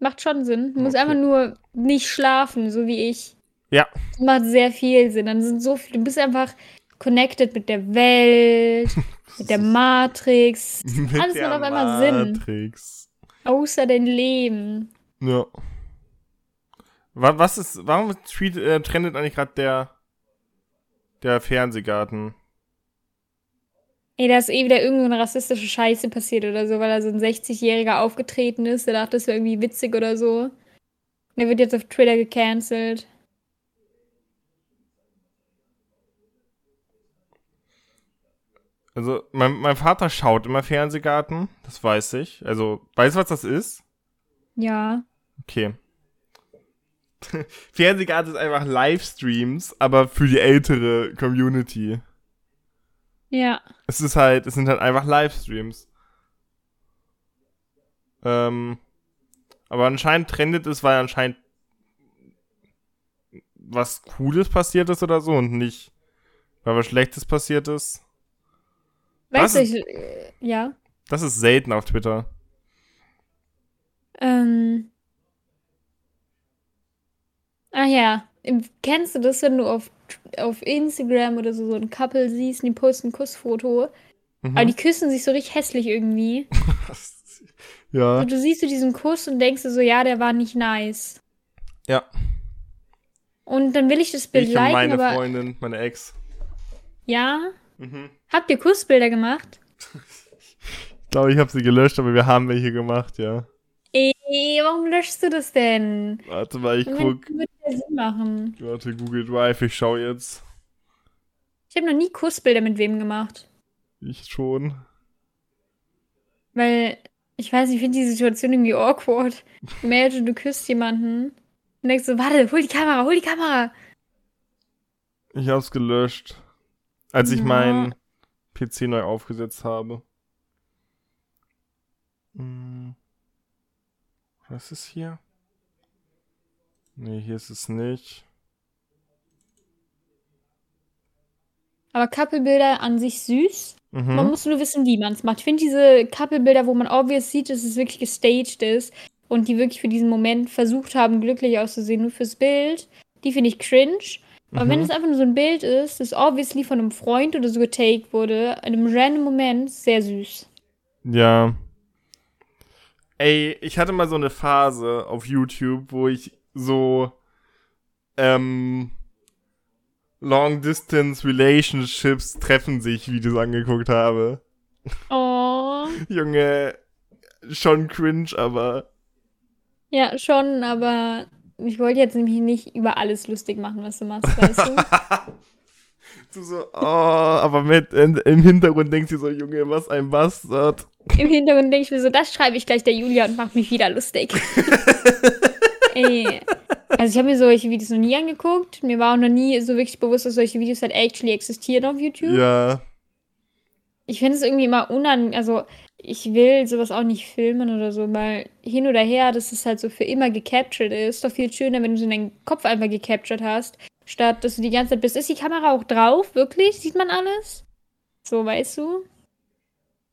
Speaker 2: Macht schon Sinn. Du musst
Speaker 1: Okay.
Speaker 2: einfach nur nicht schlafen, so wie ich.
Speaker 1: Ja.
Speaker 2: Das macht sehr viel Sinn. Dann sind so viele. Du bist einfach connected mit der Welt, *laughs* mit der Matrix. *laughs*
Speaker 1: Mit
Speaker 2: Alles macht auf einmal Sinn.
Speaker 1: Matrix.
Speaker 2: Außer dein Leben.
Speaker 1: Ja. Wa- Was ist, warum tweet, äh, trendet eigentlich gerade der, der Fernsehgarten?
Speaker 2: Ey, da ist eh wieder irgendeine rassistische Scheiße passiert oder so, weil da so ein 60-Jähriger aufgetreten ist. Der dachte, das wäre irgendwie witzig oder so. Und der wird jetzt auf Twitter gecancelt.
Speaker 1: Also, mein, mein Vater schaut immer Fernsehgarten, das weiß ich. Also, weißt du, was das ist?
Speaker 2: Ja.
Speaker 1: Okay. *laughs* Fernsehgarten ist einfach Livestreams, aber für die ältere Community.
Speaker 2: Ja.
Speaker 1: Es ist halt, es sind halt einfach Livestreams. Ähm, aber anscheinend trendet es, weil anscheinend was Cooles passiert ist oder so und nicht, weil was Schlechtes passiert ist.
Speaker 2: Weißt du, ich, äh, ja.
Speaker 1: Das ist selten auf Twitter.
Speaker 2: Ähm. Ach ja. Kennst du das, wenn du auf, auf Instagram oder so, so ein Couple siehst und die posten ein Kussfoto,
Speaker 1: Mhm.
Speaker 2: aber die küssen sich so richtig hässlich irgendwie? *laughs*
Speaker 1: ja.
Speaker 2: Und du siehst du diesen Kuss und denkst dir so, ja, der war nicht nice.
Speaker 1: Ja.
Speaker 2: Und dann will ich das Bild
Speaker 1: Ich
Speaker 2: liken,
Speaker 1: meine
Speaker 2: aber
Speaker 1: Freundin, meine Ex.
Speaker 2: ja.
Speaker 1: Mhm.
Speaker 2: Habt ihr Kussbilder gemacht?
Speaker 1: Ich glaube, ich habe sie gelöscht, aber wir haben welche gemacht, ja.
Speaker 2: Ey, warum löschst du das denn?
Speaker 1: Warte mal, ich
Speaker 2: Moment,
Speaker 1: guck.
Speaker 2: würde ja Sinn machen.
Speaker 1: Warte, Google Drive, ich schau jetzt.
Speaker 2: Ich habe noch nie Kussbilder mit wem gemacht.
Speaker 1: Ich schon.
Speaker 2: Weil, ich weiß, ich finde die Situation irgendwie awkward. *laughs* Imagine, du küsst jemanden und denkst so, warte, hol die Kamera, hol die Kamera.
Speaker 1: Ich hab's gelöscht. Als ich
Speaker 2: Ja.
Speaker 1: meinen PC neu aufgesetzt habe. Hm. Was ist hier? Nee, hier ist es nicht.
Speaker 2: Aber Couple-Bilder an sich süß. Man
Speaker 1: Mhm.
Speaker 2: muss nur wissen, wie man es macht. Ich finde diese Couple-Bilder, wo man obvious sieht, dass es wirklich gestaged ist und die wirklich für diesen Moment versucht haben, glücklich auszusehen, nur fürs Bild, die finde ich cringe. Aber wenn
Speaker 1: Mhm.
Speaker 2: es einfach nur so ein Bild ist, das obviously von einem Freund oder so getaked wurde, in einem random Moment, sehr süß.
Speaker 1: Ja. Ey, ich hatte mal so eine Phase auf YouTube, wo ich so ähm, Long Distance Relationships treffen sich Videos angeguckt habe.
Speaker 2: Oh. *laughs*
Speaker 1: Junge, schon cringe, aber
Speaker 2: Ja, schon, aber ich wollte jetzt nämlich nicht über alles lustig machen, was du machst, weißt du? *laughs*
Speaker 1: du so, oh, aber mit in, im Hintergrund denkst du so, Junge, was ein Bastard.
Speaker 2: Im Hintergrund denke ich mir so, das schreibe ich gleich der Julia und mache mich wieder lustig. *laughs* Ey. Also ich habe mir solche Videos noch nie angeguckt. Mir war auch noch nie so wirklich bewusst, dass solche Videos halt actually existieren auf YouTube.
Speaker 1: Ja,
Speaker 2: Ich finde es irgendwie immer unangenehm. Also ich will sowas auch nicht filmen oder so, weil hin oder her, dass es halt so für immer gecaptured ist. Ist doch viel schöner, wenn du so in deinen Kopf einfach gecaptured hast, statt dass du die ganze Zeit bist. Ist die Kamera auch drauf? Wirklich? Sieht man alles? So, weißt du?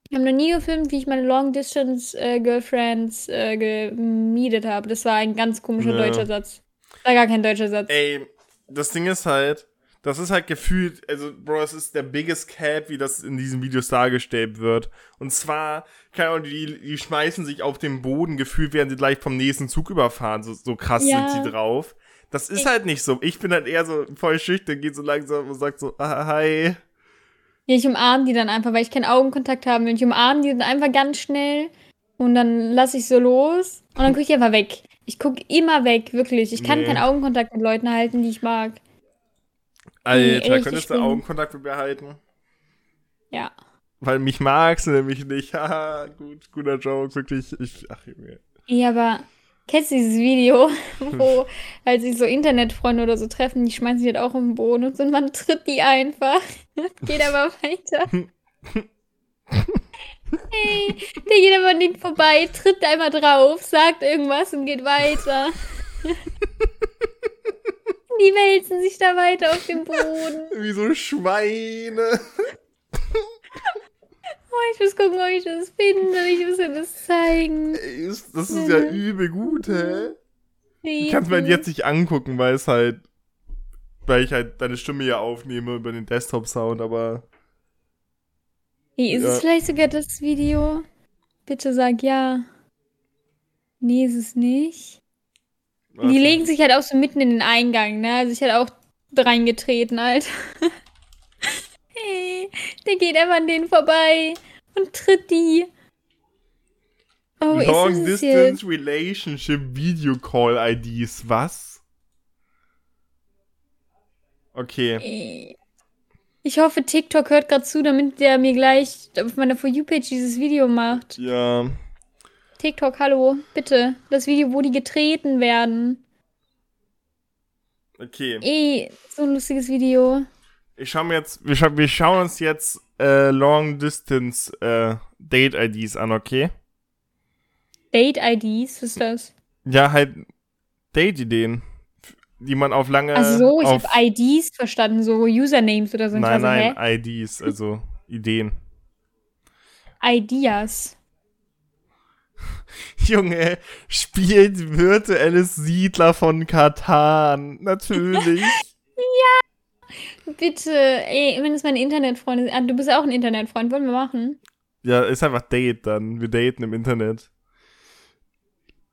Speaker 2: Ich habe noch nie gefilmt, wie ich meine Long-Distance-Girlfriends äh, gemietet habe. Das war ein ganz komischer
Speaker 1: Ja.
Speaker 2: deutscher Satz. War gar kein deutscher Satz.
Speaker 1: ey, das Ding ist halt, das ist halt gefühlt, also, Bro, es ist der biggest cap, wie das in diesen Videos dargestellt wird. Und zwar, keine Ahnung, die, die schmeißen sich auf den Boden, gefühlt werden sie gleich vom nächsten Zug überfahren, so, so krass
Speaker 2: Ja.
Speaker 1: sind sie drauf. Das ist
Speaker 2: Ich-
Speaker 1: halt nicht so. Ich bin halt eher so voll schüchtern, geht so langsam und sagt so, ah, hi.
Speaker 2: Ja, ich umarme die dann einfach, weil ich keinen Augenkontakt haben will. Ich umarme die dann einfach ganz schnell und dann lasse ich so los und dann gucke ich einfach weg. Ich gucke immer weg, wirklich. Ich kann
Speaker 1: Nee.
Speaker 2: keinen Augenkontakt mit Leuten halten, die ich mag.
Speaker 1: Alter,
Speaker 2: echt,
Speaker 1: könntest
Speaker 2: ich
Speaker 1: du
Speaker 2: bin-
Speaker 1: Augenkontakt mit mir halten?
Speaker 2: Ja.
Speaker 1: Weil mich magst du nämlich nicht. *laughs* Haha, gut, guter Joke, wirklich. Ich, ach, Junge.
Speaker 2: Ja, aber kennst du dieses Video, *laughs* wo *laughs* halt sich so Internetfreunde oder so treffen, die schmeißen sich halt auch im Boden und so, und man tritt die einfach. Geht aber weiter. Hey, der geht aber nicht vorbei, tritt einmal drauf, sagt irgendwas und geht weiter. Die wälzen sich da weiter auf dem Boden. *laughs*
Speaker 1: Wie so Schweine. *laughs*
Speaker 2: Oh, ich muss gucken, ob ich das finde. Ich muss dir das zeigen.
Speaker 1: Ey, Das ist ja
Speaker 2: Mhm.
Speaker 1: übel gut, hä? Ich kann es mir halt jetzt nicht angucken, weil es halt, weil ich halt deine Stimme ja aufnehme über den Desktop-Sound, aber
Speaker 2: ist
Speaker 1: Ja.
Speaker 2: es vielleicht sogar das Video? Bitte sag ja. Nee, ist es nicht. Die legen sich halt auch so mitten in den Eingang, ne? Also ich hätte auch reingetreten, Alter. *laughs* hey, der geht einfach an denen vorbei und tritt die. Oh,
Speaker 1: Long Distance Relationship Video Call IDs, was? Okay.
Speaker 2: Ich hoffe, TikTok hört gerade zu, damit der mir gleich auf meiner For You-Page dieses Video macht.
Speaker 1: Ja.
Speaker 2: TikTok, hallo, bitte. Das Video, wo die getreten werden.
Speaker 1: Okay.
Speaker 2: Eh, so ein lustiges Video.
Speaker 1: Ich schau mir jetzt, wir, scha wir schauen uns jetzt äh, Long Distance äh, Date IDs an, okay?
Speaker 2: Date-IDs, was ist das?
Speaker 1: Ja, halt Date-Ideen, die man auf lange.
Speaker 2: Ach so, ich
Speaker 1: auf,
Speaker 2: habe IDs verstanden, so Usernames oder so.
Speaker 1: Nein,
Speaker 2: war so,
Speaker 1: nein, IDs, also Ideen.
Speaker 2: hä? Ideas. *laughs*
Speaker 1: Junge, spielt virtuelles Siedler von Katan. Natürlich. *laughs*
Speaker 2: Bitte, ey, wenn es meine Internetfreunde sind. Ah, du bist ja auch ein Internetfreund, wollen wir machen?
Speaker 1: ja, ist einfach Date dann. Wir daten im Internet.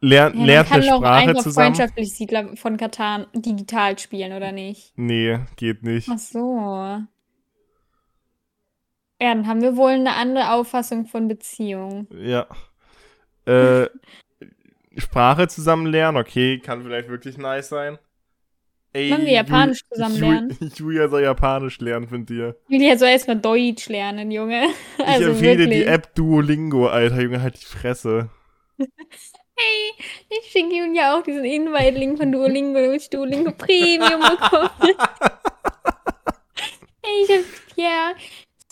Speaker 1: Lern,
Speaker 2: Ja,
Speaker 1: lernt eine Sprache
Speaker 2: einfach
Speaker 1: zusammen.
Speaker 2: freundschaftlich Siedler von Katan digital spielen, oder nicht?
Speaker 1: Nee, geht nicht.
Speaker 2: Ach so. Ja, dann haben wir wohl eine andere Auffassung von Beziehung.
Speaker 1: Ja. Äh, Sprache zusammen lernen, okay, kann vielleicht wirklich nice sein. Ey,
Speaker 2: Wollen wir Japanisch
Speaker 1: Ju-
Speaker 2: zusammen
Speaker 1: Ju-
Speaker 2: lernen? *laughs*
Speaker 1: Julia soll Japanisch lernen von dir.
Speaker 2: Julia soll erstmal Deutsch lernen, Junge. Also
Speaker 1: ich empfehle
Speaker 2: wirklich.
Speaker 1: die App Duolingo, Alter, Junge, halt die Fresse. *laughs*
Speaker 2: Hey, ich schicke Julia auch diesen Invite-Link von Duolingo, damit ich Duolingo Premium bekomme. *laughs* hey, ich hab, ja,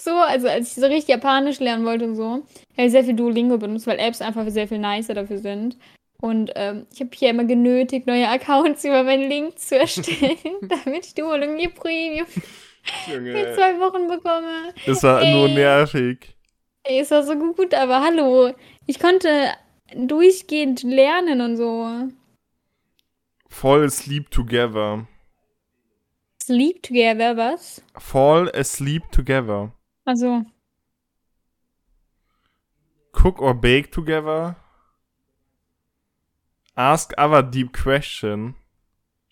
Speaker 2: so, also als ich so richtig Japanisch lernen wollte und so, habe ich sehr viel Duolingo benutzt, weil Apps einfach sehr viel nicer dafür sind. Und ähm, ich habe hier immer genötigt, neue Accounts *laughs* über meinen Link zu erstellen, *laughs* damit ich Duolingo Premium für *laughs*
Speaker 1: Junge,
Speaker 2: zwei Wochen bekomme.
Speaker 1: das war nur
Speaker 2: Ey.
Speaker 1: nervig.
Speaker 2: Ey, ist doch so gut, aber hallo, ich konnte durchgehend lernen und so.
Speaker 1: Fall asleep together.
Speaker 2: Sleep together, was?
Speaker 1: Fall asleep together.
Speaker 2: Also,
Speaker 1: Cook or bake together. Ask other deep question.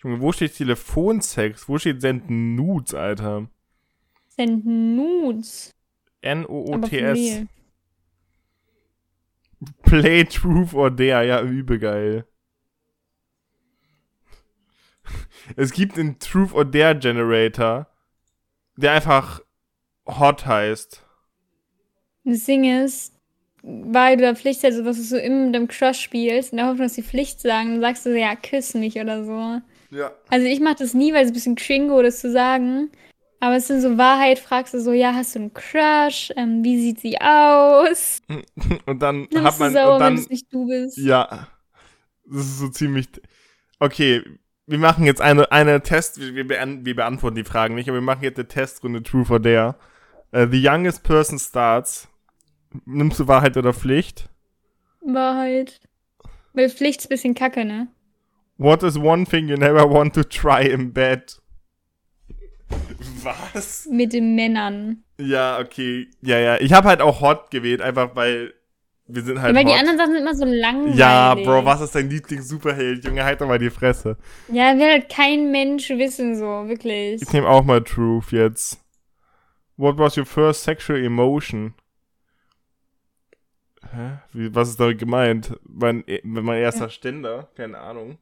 Speaker 1: Junge, wo steht Telefonsex? Wo steht senden Nudes, Alter?
Speaker 2: send Nudes.
Speaker 1: N-O-O-T-S. Play Truth or Dare, ja, übel geil. Es gibt einen Truth or Dare Generator, der einfach hot heißt.
Speaker 2: Das Ding ist, weil du da Pflicht also was du so in deinem Crush spielst, in der Hoffnung, dass die Pflicht sagen, dann sagst du so, ja, küss mich oder so.
Speaker 1: Ja.
Speaker 2: Also ich mach das nie, weil es ein bisschen cringo das zu sagen. Aber es sind so Wahrheit, fragst du so, ja, hast du einen Crush? Ähm, wie sieht sie aus? *laughs*
Speaker 1: Und dann
Speaker 2: Dann
Speaker 1: hat
Speaker 2: bist du
Speaker 1: man,
Speaker 2: sauer,
Speaker 1: und
Speaker 2: wenn
Speaker 1: dann,
Speaker 2: es nicht du bist.
Speaker 1: ja. Das ist so ziemlich, okay. Wir machen jetzt eine, eine Test, wir, wir, beant wir beantworten die Fragen nicht, aber wir machen jetzt eine Testrunde Truth or Dare. Uh, the youngest person starts. Nimmst du Wahrheit oder Pflicht?
Speaker 2: Wahrheit. Weil Pflicht ist ein bisschen kacke, ne?
Speaker 1: What is one thing you never want to try in bed? Was?
Speaker 2: Mit den Männern.
Speaker 1: Ja, okay. Ja, ja. Ich habe halt auch Hot gewählt, einfach weil wir sind halt
Speaker 2: weil die
Speaker 1: hot.
Speaker 2: anderen Sachen sind immer so langweilig.
Speaker 1: ja, Bro, was ist dein Lieblings-Superheld? Junge, halt doch mal die Fresse.
Speaker 2: Ja, will halt kein Mensch wissen, so, wirklich.
Speaker 1: Ich nehme auch mal Truth jetzt. What was your first sexual emotion? Hä? Wie, was ist da gemeint? Mein, mein erster Ständer? Keine Ahnung.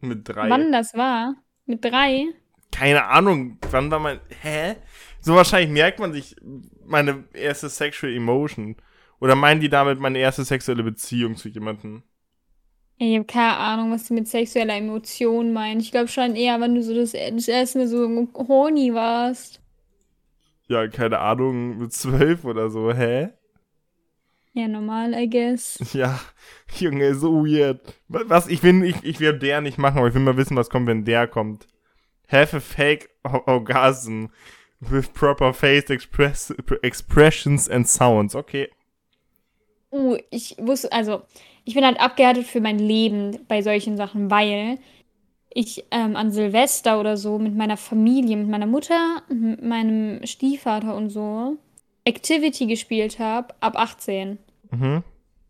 Speaker 1: Mit drei.
Speaker 2: Wann das war? Mit drei?
Speaker 1: Keine Ahnung, wann war mein. Hä? So wahrscheinlich merkt man sich meine erste sexual emotion. Oder meinen die damit meine erste sexuelle Beziehung zu jemandem?
Speaker 2: Ich habe keine Ahnung, was sie mit sexueller Emotion meinen. Ich glaube schon eher, wenn du so das, das erste Mal so horny warst.
Speaker 1: Ja, keine Ahnung, mit zwölf oder so, hä?
Speaker 2: Ja, normal, I guess. *laughs*
Speaker 1: Ja, Junge, so weird. Wa- Was, ich will, ich, ich will der nicht machen, aber ich will mal wissen, was kommt, wenn der kommt. Have a fake orgasm with proper face express expressions and sounds. Okay.
Speaker 2: Uh, ich wusste, also, ich bin halt abgehärtet für mein Leben bei solchen Sachen, weil ich ähm, an Silvester oder so mit meiner Familie, mit meiner Mutter, mit meinem Stiefvater und so Activity gespielt habe, ab 18.
Speaker 1: Mhm.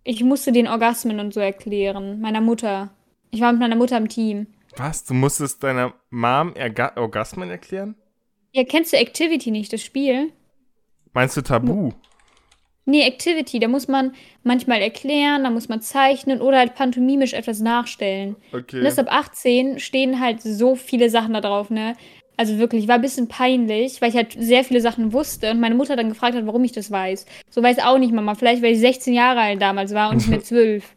Speaker 2: Ich musste den Orgasmen und so erklären, meiner Mutter. Ich war mit meiner Mutter im Team.
Speaker 1: Was? Du musstest deiner Mom Erga Orgasmen erklären?
Speaker 2: Ja, kennst du Activity nicht, das Spiel?
Speaker 1: Meinst du Tabu?
Speaker 2: Nee, Activity, da muss man manchmal erklären, da muss man zeichnen oder halt pantomimisch etwas nachstellen.
Speaker 1: Okay.
Speaker 2: Und das ab 18 stehen halt so viele Sachen da drauf, ne? Also wirklich, war ein bisschen peinlich, weil ich halt sehr viele Sachen wusste und meine Mutter dann gefragt hat, warum ich das weiß. So weiß auch nicht Mama, vielleicht weil ich 16 Jahre alt damals war und nicht mehr 12.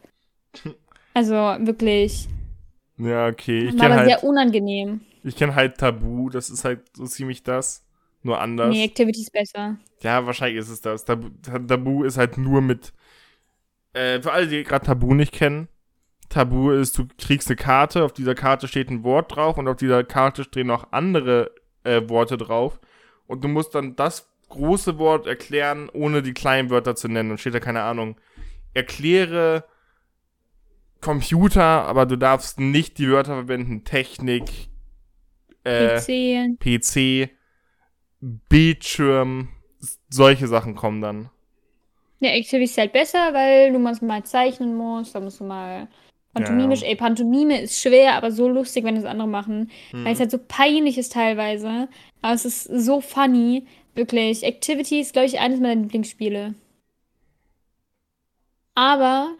Speaker 2: Also wirklich.
Speaker 1: Ja, okay. Ich
Speaker 2: War
Speaker 1: kenne
Speaker 2: aber sehr
Speaker 1: halt,
Speaker 2: unangenehm.
Speaker 1: ich kenn halt Tabu, das ist halt so ziemlich das. Nur anders.
Speaker 2: Nee, Activity ist besser.
Speaker 1: Ja, wahrscheinlich ist es das. Tabu, Tabu ist halt nur mit. Äh, für alle, die gerade Tabu nicht kennen, Tabu ist, du kriegst eine Karte, auf dieser Karte steht ein Wort drauf und auf dieser Karte stehen noch andere äh, Worte drauf. Und du musst dann das große Wort erklären, ohne die kleinen Wörter zu nennen. Und steht da keine Ahnung. Erkläre Computer, aber du darfst nicht die Wörter verwenden. Technik, äh,
Speaker 2: PC.
Speaker 1: PC, Bildschirm, solche Sachen kommen dann.
Speaker 2: Ja, Activity ist halt besser, weil du mal zeichnen musst, da musst du mal pantomimisch,
Speaker 1: Ja.
Speaker 2: ey, Pantomime ist schwer, aber so lustig, wenn das andere machen,
Speaker 1: Hm.
Speaker 2: weil es halt so peinlich ist teilweise, aber es ist so funny, wirklich. Activity ist, glaube ich, eines meiner Lieblingsspiele. Aber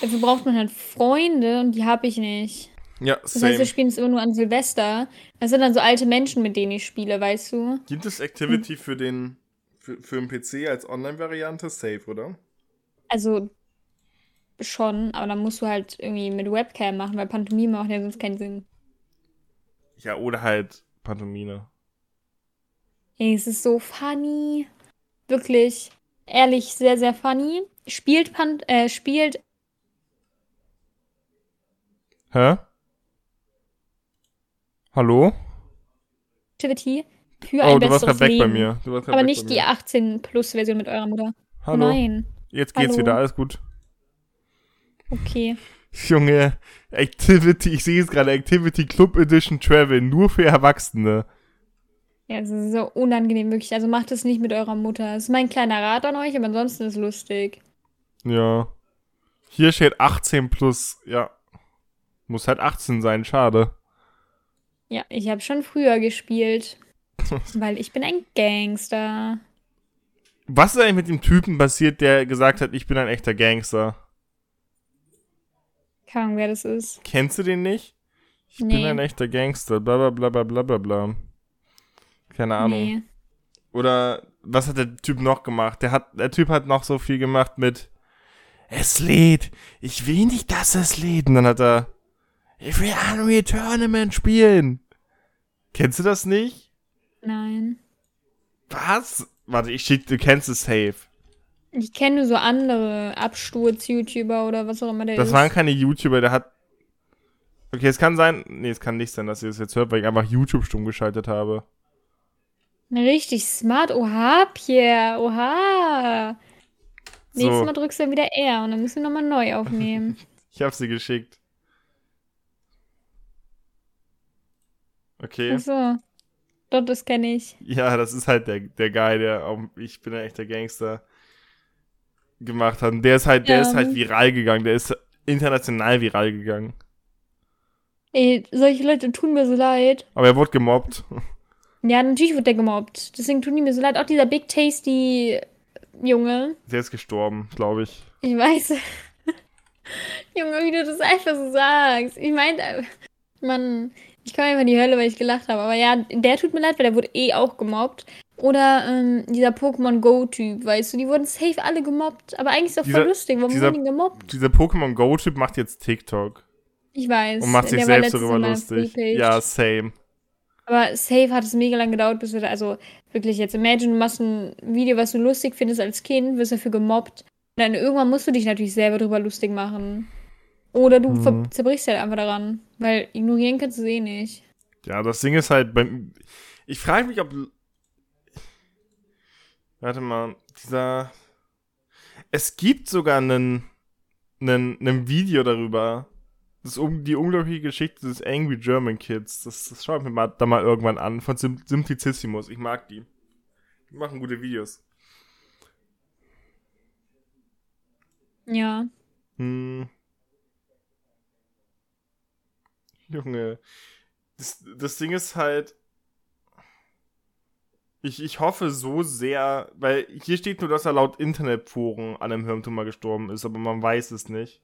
Speaker 2: dafür braucht man halt Freunde und die habe ich nicht.
Speaker 1: Ja,
Speaker 2: Das heißt, wir spielen es immer nur an Silvester. Das sind dann so alte Menschen, mit denen ich spiele, weißt du?
Speaker 1: Gibt es Activity für den für, für den PC als Online-Variante? Safe, oder?
Speaker 2: Also schon, aber dann musst du halt irgendwie mit Webcam machen, weil Pantomime macht ja sonst keinen Sinn.
Speaker 1: Ja, oder halt Pantomime.
Speaker 2: Ey, es ist so funny. Wirklich, ehrlich, sehr, sehr funny. Spielt Pan äh, spielt
Speaker 1: Hä? Hallo?
Speaker 2: Activity für
Speaker 1: Oh,
Speaker 2: ein
Speaker 1: du warst
Speaker 2: besseres
Speaker 1: gerade weg
Speaker 2: Leben.
Speaker 1: bei mir.
Speaker 2: Aber nicht die
Speaker 1: mir.
Speaker 2: 18-Plus-Version mit eurer Mutter.
Speaker 1: Hallo.
Speaker 2: Nein.
Speaker 1: Jetzt geht's
Speaker 2: Hallo.
Speaker 1: wieder, alles gut.
Speaker 2: Okay.
Speaker 1: Junge, Activity, ich sehe es gerade, Activity Club Edition Travel, nur für Erwachsene.
Speaker 2: Ja, es ist so unangenehm, wirklich. Also macht es nicht mit eurer Mutter. Das ist mein kleiner Rat an euch, aber ansonsten ist es lustig.
Speaker 1: Ja. Hier steht 18 plus, ja. Muss halt 18 sein, schade.
Speaker 2: Ja, ich habe schon früher gespielt. *laughs* weil ich bin ein Gangster.
Speaker 1: Was ist eigentlich mit dem Typen passiert, der gesagt hat, ich bin ein echter Gangster?
Speaker 2: Keine Ahnung, wer das ist.
Speaker 1: Kennst du den nicht? Ich bin
Speaker 2: Nee.
Speaker 1: ein echter Gangster, bla bla bla bla bla bla bla. Keine Ahnung.
Speaker 2: Nee.
Speaker 1: Oder was hat der Typ noch gemacht? Der hat, der Typ hat noch so viel gemacht mit Es lädt. Ich will nicht, dass es lädt. Und dann hat er Ich will Unreal Tournament spielen. Kennst du das nicht?
Speaker 2: Nein.
Speaker 1: Was? Warte, ich schick, du kennst es safe.
Speaker 2: Ich kenne nur so andere Absturz-YouTuber oder was auch immer der
Speaker 1: Das
Speaker 2: ist.
Speaker 1: waren keine YouTuber, der hat. Okay, es kann sein. Nee, es kann nicht sein, dass ihr das jetzt hört, weil ich einfach YouTube stumm geschaltet habe.
Speaker 2: Richtig smart. Oha, Pierre. Oha. Nächstes
Speaker 1: So.
Speaker 2: Mal drückst du dann wieder R und dann müssen wir nochmal neu aufnehmen. *laughs*
Speaker 1: Ich hab sie geschickt. Okay.
Speaker 2: Achso. Doch, das kenne ich.
Speaker 1: Ja, das ist halt der, der Guy, der auch, ich bin ein echter Gangster gemacht hat. Und der ist halt, der
Speaker 2: Ja.
Speaker 1: ist halt viral gegangen. Der ist international viral gegangen.
Speaker 2: Ey, solche Leute tun mir so leid.
Speaker 1: Aber er wurde gemobbt.
Speaker 2: Ja, natürlich wird der gemobbt. Deswegen tun die mir so leid. Auch dieser Big Tasty Junge.
Speaker 1: Der ist gestorben, glaube ich.
Speaker 2: Ich weiß. *laughs* Junge, wie du das einfach so sagst. Ich meine, Mann, ich komme einfach in die Hölle, weil ich gelacht habe. Aber ja, der tut mir leid, weil der wurde eh auch gemobbt. Oder ähm, dieser Pokémon Go-Typ, weißt du, die wurden safe alle gemobbt. Aber eigentlich ist doch voll lustig. Warum
Speaker 1: dieser-
Speaker 2: wurden die gemobbt?
Speaker 1: Dieser Pokémon Go-Typ macht jetzt TikTok
Speaker 2: Ich weiß.
Speaker 1: und macht sich selbst darüber lustig. Ja, same.
Speaker 2: Aber safe hat es mega lang gedauert, bis wir da, also wirklich jetzt, imagine, du machst ein Video, was du lustig findest als Kind, wirst dafür gemobbt. Und dann irgendwann musst du dich natürlich selber drüber lustig machen. Oder du
Speaker 1: Mhm.
Speaker 2: zerbrichst halt einfach daran. Weil ignorieren kannst du eh nicht.
Speaker 1: Ja, das Ding ist halt beim. Ich frage mich, ob. Warte mal, dieser. Es gibt sogar einen, einen, einen Video darüber. Das ist um, die unglaubliche Geschichte des Angry German Kids. Das, das schaue ich mir mal, da mal irgendwann an. Von Sim Simplicissimus. Ich mag die. Die machen gute Videos.
Speaker 2: Ja.
Speaker 1: Hm. *laughs* Junge. Das, das Ding ist halt. Ich, ich hoffe so sehr, weil hier steht nur, dass er laut Internetforen an einem Hirntumor gestorben ist, aber man weiß es nicht.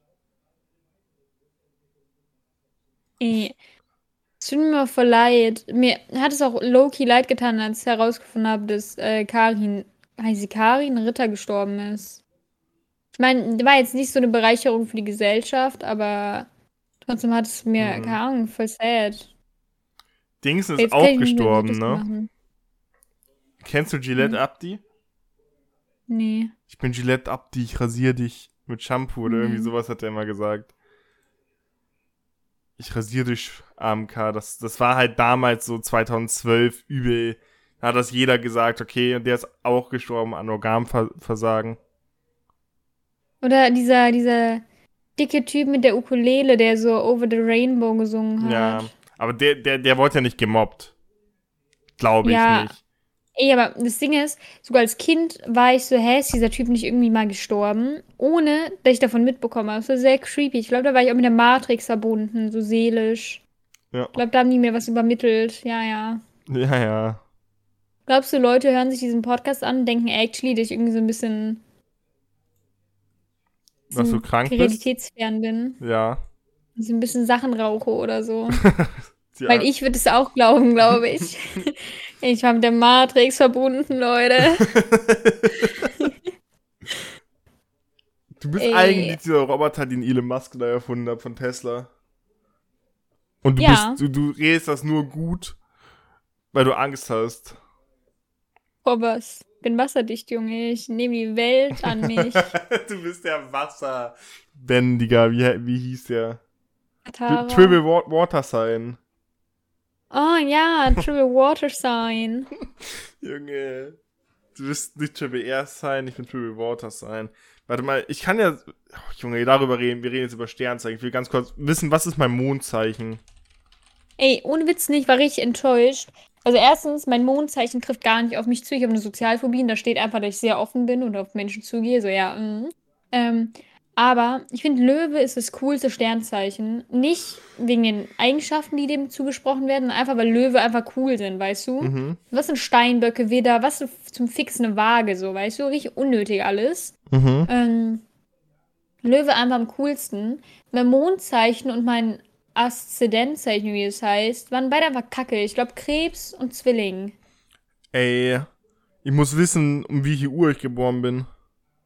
Speaker 2: Ey. Es tut mir voll leid. Mir hat es auch low-key leid getan, als ich herausgefunden habe, dass äh, Karin, heißt sie Karin, Ritter gestorben ist. Ich meine, war jetzt nicht so eine Bereicherung für die Gesellschaft, aber Trotzdem hat es mir,
Speaker 1: Mhm.
Speaker 2: keine Ahnung, voll sad.
Speaker 1: Dings ist auch gestorben, ne?
Speaker 2: machen.
Speaker 1: Kennst du Gillette
Speaker 2: Mhm.
Speaker 1: Abdi?
Speaker 2: Nee.
Speaker 1: Ich bin Gillette Abdi, ich rasiere dich mit Shampoo oder irgendwie
Speaker 2: Mhm.
Speaker 1: sowas hat er immer gesagt. Ich rasiere dich, AMK. Das, das war halt damals so 2012 übel. Da hat das jeder gesagt, okay, und der ist auch gestorben an Organversagen.
Speaker 2: Oder dieser, dieser dicke Typ mit der Ukulele, der so Over the Rainbow gesungen hat.
Speaker 1: Ja, aber der, der, der wurde ja nicht gemobbt. Glaube ich
Speaker 2: Ja.
Speaker 1: nicht.
Speaker 2: Ey, aber das Ding ist, sogar als Kind war ich so, hä, ist dieser Typ nicht irgendwie mal gestorben? Ohne, dass ich davon mitbekomme. Das war sehr creepy. Ich glaube, da war ich auch mit der Matrix verbunden, so seelisch.
Speaker 1: Ja.
Speaker 2: Ich glaube, da haben die mir was übermittelt. Ja, ja.
Speaker 1: Ja, ja.
Speaker 2: Glaubst du, Leute hören sich diesen Podcast an und denken actually, dass ich irgendwie so ein bisschen
Speaker 1: Was
Speaker 2: so
Speaker 1: du krank bist?
Speaker 2: realitätsfern bin?
Speaker 1: Ja.
Speaker 2: Dass ich ein bisschen Sachen rauche oder so. *laughs*
Speaker 1: ja.
Speaker 2: Weil ich würde es auch glauben, glaube ich. *laughs* ich war mit der Matrix verbunden, Leute. *laughs*
Speaker 1: Du bist
Speaker 2: Ey.
Speaker 1: eigentlich dieser Roboter, den Elon Musk da erfunden hat von Tesla. Und du
Speaker 2: Ja.
Speaker 1: bist, du, du redest das nur gut, weil du Angst hast.
Speaker 2: Oh, was? Bin wasserdicht, Junge. Ich nehme die Welt an mich. *laughs*
Speaker 1: du bist der Wasserbändiger, wie, wie hieß der? Triple Wa Water Sign.
Speaker 2: Oh ja, Triple Water Sign. *laughs*
Speaker 1: Junge. Du bist nicht Triple Air Sign, ich bin Triple Water Sign. Warte mal, ich kann ja. Oh, Junge, darüber reden. Wir reden jetzt über Sternzeichen. Ich will ganz kurz wissen, was ist mein Mondzeichen?
Speaker 2: Ey, ohne Witz nicht, war richtig enttäuscht. Also erstens, mein Mondzeichen trifft gar nicht auf mich zu. Ich habe eine Sozialphobie und da steht einfach, dass ich sehr offen bin und auf Menschen zugehe. So, ja, mm. ähm, aber ich finde, Löwe ist das coolste Sternzeichen. Nicht wegen den Eigenschaften, die dem zugesprochen werden, einfach weil Löwe einfach cool sind, weißt du?
Speaker 1: Mhm.
Speaker 2: Was sind Steinböcke, Widder, was zum Fixen eine Waage, so, weißt du? Richtig unnötig alles.
Speaker 1: Mhm.
Speaker 2: Ähm, Löwe einfach am coolsten. Mein Mondzeichen und mein Aszendentzeichen, wie es heißt, waren beide einfach kacke. Ich glaube Krebs und Zwilling.
Speaker 1: Ey, ich muss wissen, um wie viel Uhr ich geboren bin.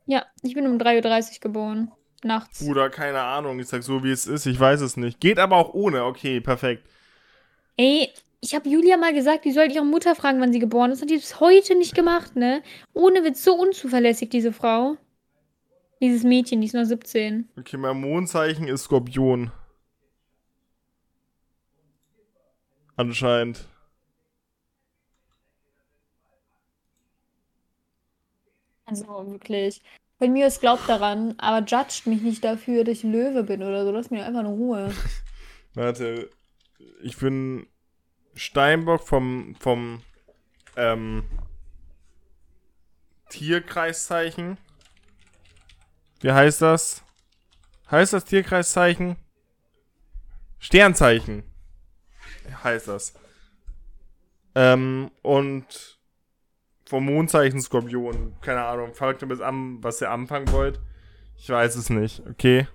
Speaker 2: Ja, ich bin um 3.30 Uhr geboren. Nachts.
Speaker 1: Bruder, keine Ahnung. Ich sag so, wie es ist. Ich weiß es nicht. Geht aber auch ohne. Okay, perfekt.
Speaker 2: Ey, ich habe Julia mal gesagt, die soll ihre Mutter fragen, wann sie geboren ist. Hat die bis heute nicht gemacht, ne? Ohne Witz, so unzuverlässig, diese Frau. Dieses Mädchen, die ist nur 17.
Speaker 1: Okay, mein Mondzeichen ist Skorpion. Anscheinend.
Speaker 2: Also wirklich. Bei mir ist glaubt daran, aber judgt mich nicht dafür, dass ich Löwe bin oder so. Lass mir einfach in Ruhe. *laughs*
Speaker 1: Warte. Ich bin Steinbock vom, vom ähm, Tierkreiszeichen. Wie heißt das? Heißt das Tierkreiszeichen? Sternzeichen. Heißt das. Ähm, und vom Mondzeichen Skorpion. Keine Ahnung. Fragt ihr bis an, was ihr anfangen wollt. Ich weiß es nicht. Okay.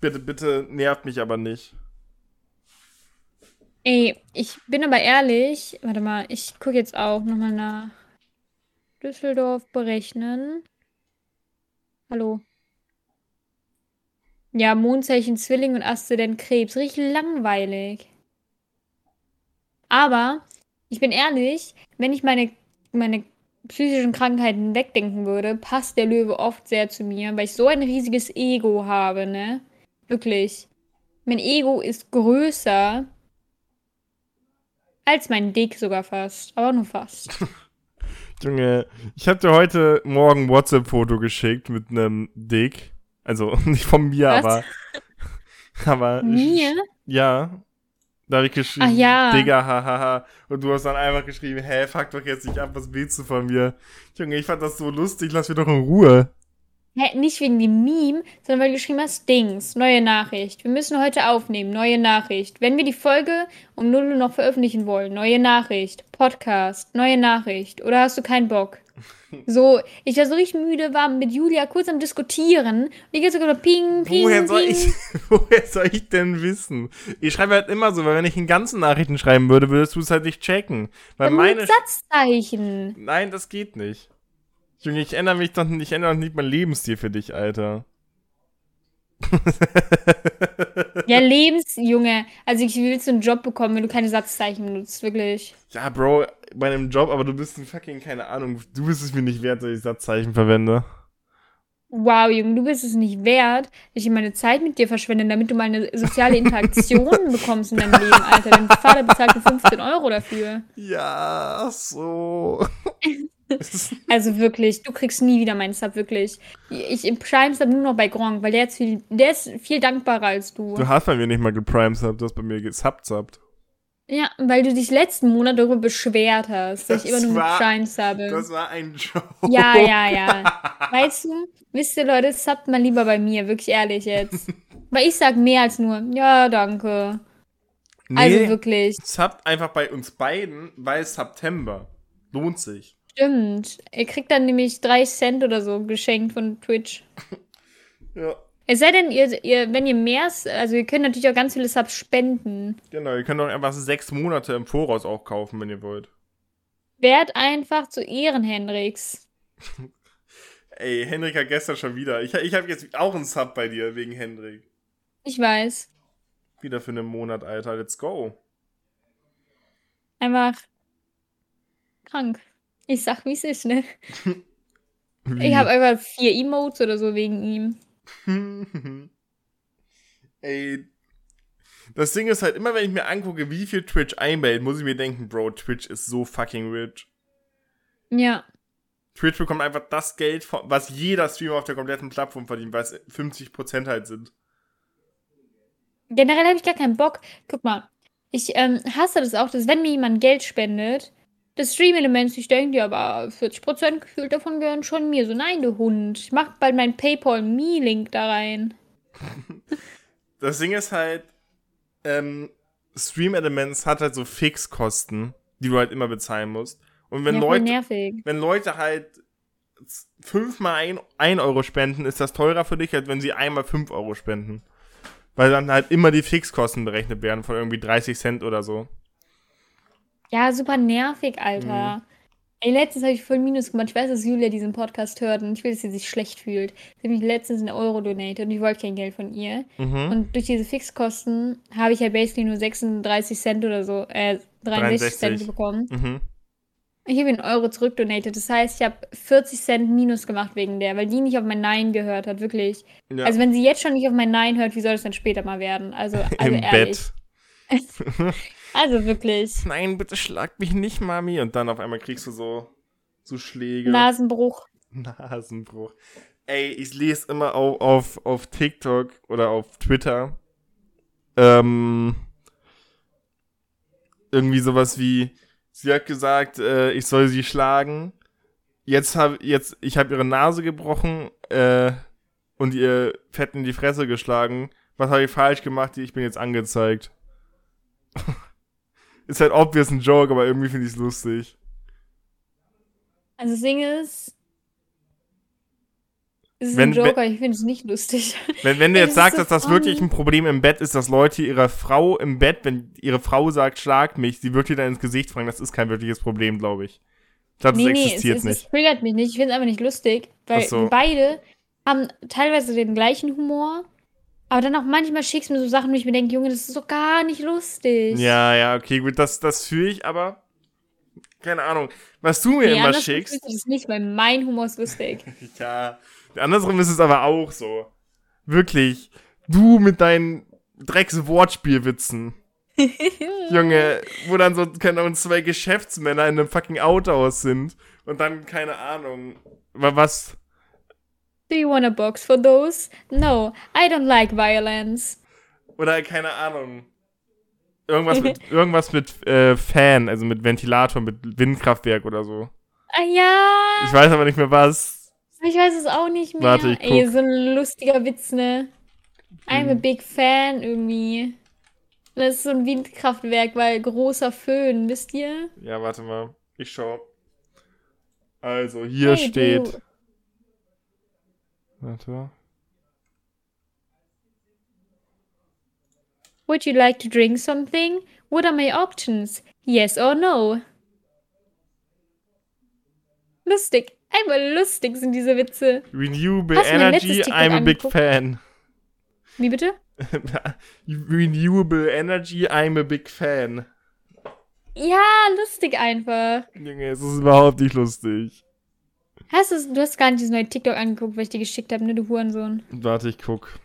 Speaker 1: Bitte, bitte nervt mich aber nicht.
Speaker 2: Ey, ich bin aber ehrlich. Warte mal, ich gucke jetzt auch nochmal nach. Düsseldorf berechnen. Hallo. Ja, Mondzeichen Zwilling und Aszendent Krebs. Richtig langweilig. Aber, ich bin ehrlich, wenn ich meine, meine psychischen Krankheiten wegdenken würde, passt der Löwe oft sehr zu mir, weil ich so ein riesiges Ego habe, ne? Wirklich. Mein Ego ist größer als mein Dick sogar fast. Aber nur fast. *laughs*
Speaker 1: Junge, ich hab dir heute Morgen ein WhatsApp-Foto geschickt mit einem Dick. Also *laughs* nicht von mir,
Speaker 2: Was?
Speaker 1: aber. Aber.
Speaker 2: Mir?
Speaker 1: Ja. Da hab ich geschrieben,
Speaker 2: Ach ja.
Speaker 1: Digga, hahaha. Und du hast dann einfach geschrieben, hä, fuck doch jetzt nicht ab, was willst du von mir? Junge, ich fand das so lustig, lass mich doch in Ruhe.
Speaker 2: Hä, nicht wegen dem Meme, sondern weil du geschrieben hast, Dings, neue Nachricht. Wir müssen heute aufnehmen, neue Nachricht. Wenn wir die Folge um 0 Uhr noch veröffentlichen wollen, neue Nachricht. Podcast, neue Nachricht. Oder hast du keinen Bock? So, ich war so richtig müde, war mit Julia kurz am Diskutieren. Und die ganze Zeit so ping, ping,
Speaker 1: Woher soll
Speaker 2: ping.
Speaker 1: ich, *laughs* woher soll ich denn wissen? Ich schreibe halt immer so, weil wenn ich in ganzen Nachrichten schreiben würde, würdest du es halt nicht checken. Weil
Speaker 2: Dann
Speaker 1: meine,
Speaker 2: Satzzeichen.
Speaker 1: nein, das geht nicht. Junge, ich ändere mich doch nicht, ich ändere doch nicht mein Lebensstil für dich, Alter.
Speaker 2: Ja, Lebensjunge. Also, ich willst du einen Job bekommen, wenn du keine Satzzeichen benutzt, wirklich.
Speaker 1: ja, Bro, bei einem Job, aber du bist ein fucking, keine Ahnung, du bist es mir nicht wert, dass ich Satzzeichen verwende.
Speaker 2: Wow, Junge, du bist es nicht wert, dass ich meine Zeit mit dir verschwende, damit du mal eine soziale Interaktion *laughs* bekommst in deinem Leben, Alter. Dein Vater bezahlt dir 15 Euro dafür.
Speaker 1: Ja, so. *laughs* *laughs*
Speaker 2: Also wirklich, du kriegst nie wieder meinen Sub, wirklich. Ich im Prime Sub nur noch bei Gronk, weil der ist viel, der ist viel dankbarer als du.
Speaker 1: Du hast bei mir nicht mal geprimed, du hast bei mir gesubsubt.
Speaker 2: Ja, weil du dich letzten Monat darüber beschwert hast, dass ich
Speaker 1: Das
Speaker 2: immer nur
Speaker 1: war-
Speaker 2: Prime subbe.
Speaker 1: Das war ein Joke.
Speaker 2: Ja, ja, ja. Weißt du, wisst ihr Leute, subbt mal lieber bei mir, wirklich ehrlich jetzt. *laughs* Weil ich sag mehr als nur, ja, danke.
Speaker 1: Nee,
Speaker 2: Also wirklich,
Speaker 1: subt einfach bei uns beiden, weil September. Lohnt sich.
Speaker 2: Stimmt. Ihr kriegt dann nämlich 3 Cent oder so geschenkt von Twitch. *laughs*
Speaker 1: Ja,
Speaker 2: Es sei denn, ihr, ihr, wenn ihr mehr, also ihr könnt natürlich auch ganz viele Subs spenden.
Speaker 1: genau. Ihr könnt auch einfach sechs Monate im Voraus auch kaufen, wenn ihr wollt.
Speaker 2: Werd einfach zu Ehren, Henriks. *laughs*
Speaker 1: Ey, Henrik hat gestern schon wieder. Ich, ich habe jetzt auch einen Sub bei dir wegen Henrik.
Speaker 2: Ich weiß.
Speaker 1: Wieder für einen Monat, Alter. Let's go.
Speaker 2: Einfach krank. Ich sag, wie es ist, ne? *laughs* Ich habe einfach vier Emotes oder so wegen ihm. *laughs*
Speaker 1: Ey. Das Ding ist halt, immer wenn ich mir angucke, wie viel Twitch einbellt, muss ich mir denken, Bro, Twitch ist so fucking rich.
Speaker 2: Ja.
Speaker 1: Twitch bekommt einfach das Geld, was jeder Streamer auf der kompletten Plattform verdient, weil es 50% halt sind.
Speaker 2: Generell habe ich gar keinen Bock. Guck mal, ich ähm, hasse das auch, dass wenn mir jemand Geld spendet, das Stream-Element sich denkt, ja, aber 40% gefühlt davon gehören schon mir. So, nein, du Hund. Ich mach bald meinen PayPal-Me-Link da rein. *laughs*
Speaker 1: Das Ding ist halt, ähm, Stream Elements hat halt so Fixkosten, die du halt immer bezahlen musst. Und wenn
Speaker 2: ja,
Speaker 1: Leute,
Speaker 2: nervig.
Speaker 1: wenn Leute halt fünfmal ein, ein Euro spenden, ist das teurer für dich, als wenn sie einmal fünf Euro spenden. Weil dann halt immer die Fixkosten berechnet werden von irgendwie 30 Cent oder so.
Speaker 2: Ja, super nervig, Alter.
Speaker 1: Mhm.
Speaker 2: Ey, letztens habe ich voll Minus gemacht. Ich weiß, dass Julia diesen Podcast hört und ich will, dass sie sich schlecht fühlt. Sie hat mich letztens einen Euro donated und ich wollte kein Geld von ihr.
Speaker 1: Mhm.
Speaker 2: Und durch diese Fixkosten habe ich ja basically nur 36 Cent oder so, äh, 63 Cent
Speaker 1: 63.
Speaker 2: bekommen.
Speaker 1: Mhm.
Speaker 2: Ich habe einen Euro zurückdonated. Das heißt, ich habe 40 Cent Minus gemacht wegen der, weil die nicht auf mein Nein gehört hat, wirklich.
Speaker 1: Ja.
Speaker 2: Also wenn sie jetzt schon nicht auf mein Nein hört, wie soll das dann später mal werden? Also, *laughs* also
Speaker 1: Im
Speaker 2: ehrlich.
Speaker 1: Bett. *laughs*
Speaker 2: Also wirklich.
Speaker 1: Nein, bitte schlag mich nicht, Mami. Und dann auf einmal kriegst du so, so Schläge.
Speaker 2: Nasenbruch.
Speaker 1: Nasenbruch. Ey, ich lese immer auf, auf, auf TikTok oder auf Twitter ähm, irgendwie sowas wie, sie hat gesagt, äh, ich soll sie schlagen. Jetzt habe jetzt, ich habe ihre Nase gebrochen äh, und ihr fett in die Fresse geschlagen. Was habe ich falsch gemacht? Ich bin jetzt angezeigt. *laughs* ist halt obvious ein Joke, aber irgendwie finde ich es lustig.
Speaker 2: Also das Ding ist, es ist
Speaker 1: Wenn-
Speaker 2: ein Joker, ich finde es nicht lustig. *laughs*
Speaker 1: Wenn, wenn du jetzt sagst,
Speaker 2: so
Speaker 1: dass das wirklich ein Problem im Bett ist, dass Leute ihrer Frau im Bett, wenn ihre Frau sagt, schlag mich, sie wirklich dann ins Gesicht fragen, das ist kein wirkliches Problem, glaube ich. Ich glaube, das
Speaker 2: nee, nee, es,
Speaker 1: existiert
Speaker 2: es,
Speaker 1: nicht.
Speaker 2: es triggert mich nicht. Ich finde es einfach nicht lustig, weil
Speaker 1: so.
Speaker 2: beide haben teilweise den gleichen Humor, aber dann auch manchmal schickst du mir so Sachen, wo ich mir denke, Junge, das ist doch gar nicht lustig.
Speaker 1: Ja, ja, okay, gut, das, das fühle ich, aber keine Ahnung. Was du mir
Speaker 2: nee,
Speaker 1: immer schickst,
Speaker 2: du das nicht, weil mein Humor ist lustig. *laughs*
Speaker 1: ja, andersrum ist es aber auch so. Wirklich, du mit deinen Drecks-Wortspielwitzen. *laughs* Junge, wo dann so, keine Ahnung, zwei Geschäftsmänner in einem fucking Autohaus sind und dann, keine Ahnung, wa- was,
Speaker 2: Do you want a box for those? No, I don't like violence.
Speaker 1: oder keine Ahnung, irgendwas mit, *laughs* irgendwas mit äh, Fan, also mit Ventilator, mit Windkraftwerk oder so.
Speaker 2: Ah ja,
Speaker 1: Ich weiß aber nicht mehr was.
Speaker 2: ich weiß es auch nicht mehr.
Speaker 1: Warte, ich
Speaker 2: Ey,
Speaker 1: guck.
Speaker 2: so ein lustiger Witz, ne? I'm a
Speaker 1: Hm.
Speaker 2: big fan irgendwie. Das ist so ein Windkraftwerk, weil großer Föhn, wisst ihr?
Speaker 1: Ja, warte mal, ich schau. Also, hier
Speaker 2: Hey,
Speaker 1: steht.
Speaker 2: du.
Speaker 1: Warte.
Speaker 2: Would you like to drink something? What are my options? Yes or no? Lustig. Einmal lustig sind diese Witze.
Speaker 1: Renewable
Speaker 2: Hast
Speaker 1: Energy, I'm a big fan.
Speaker 2: Wie bitte? *laughs*
Speaker 1: Renewable Energy, I'm a big fan.
Speaker 2: Ja, lustig einfach.
Speaker 1: Junge, es ist überhaupt nicht lustig.
Speaker 2: Hast du's, du hast gar nicht diesen neuen TikTok angeguckt, weil ich dir geschickt habe, ne, du Hurensohn.
Speaker 1: Warte, ich guck.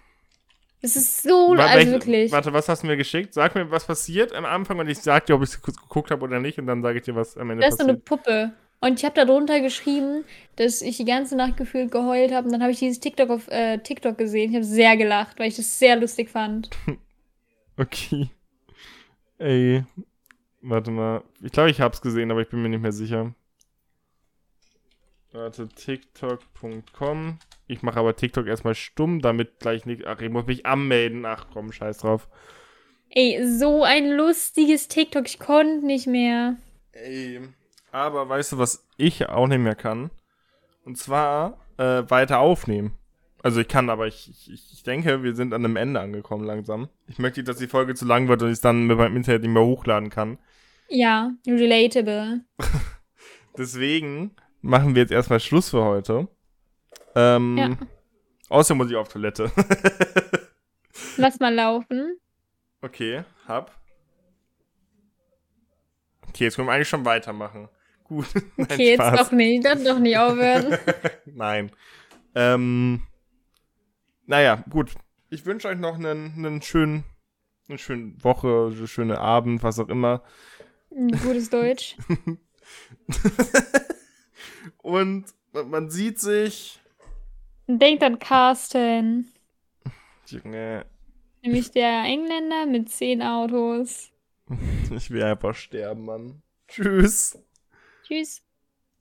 Speaker 2: Das ist so,
Speaker 1: Wa-
Speaker 2: also
Speaker 1: welch-
Speaker 2: wirklich.
Speaker 1: Warte, was hast du mir geschickt? Sag mir, was passiert am Anfang und ich sag dir, ob ich es geguckt habe oder nicht und dann sage ich dir, was am Ende
Speaker 2: Das ist so eine
Speaker 1: passiert.
Speaker 2: Puppe. Und ich habe da drunter geschrieben, dass ich die ganze Nacht gefühlt geheult habe. Und dann habe ich dieses TikTok auf äh, TikTok gesehen. Ich habe sehr gelacht, weil ich das sehr lustig fand. *laughs*
Speaker 1: Okay. Ey. Warte mal. Ich glaube, ich hab's gesehen, aber ich bin mir nicht mehr sicher. Warte, tiktok.com. Ich mache aber TikTok erstmal stumm, damit gleich nicht. Ach, ich muss mich anmelden. Ach komm, scheiß drauf.
Speaker 2: Ey, so ein lustiges TikTok. Ich konnte nicht mehr.
Speaker 1: Ey. Aber weißt du, was ich auch nicht mehr kann? Und zwar äh, weiter aufnehmen. Also ich kann, aber ich, ich, ich denke, wir sind an einem Ende angekommen langsam. Ich möchte nicht, dass die Folge zu lang wird und ich es dann mit meinem Internet nicht mehr hochladen kann.
Speaker 2: Ja, relatable. *laughs*
Speaker 1: Deswegen machen wir jetzt erstmal Schluss für heute. Ähm,
Speaker 2: Ja.
Speaker 1: Außerdem muss ich auf Toilette. *laughs*
Speaker 2: Lass mal laufen.
Speaker 1: okay, hab. Okay, jetzt können wir eigentlich schon weitermachen. Gut. *laughs* Nein,
Speaker 2: Okay, jetzt
Speaker 1: Spaß.
Speaker 2: doch nicht. Dann doch nicht aufhören. *laughs*
Speaker 1: Nein. Ähm, naja, gut. Ich wünsche euch noch einen, einen schönen, eine schöne Woche, eine schöne Abend, was auch immer.
Speaker 2: Gutes Deutsch.
Speaker 1: Und man sieht sich.
Speaker 2: Denkt an Carsten.
Speaker 1: Junge,
Speaker 2: Nämlich der Engländer mit zehn Autos. *laughs*
Speaker 1: ich will einfach sterben, Mann. Tschüss.
Speaker 2: Tschüss.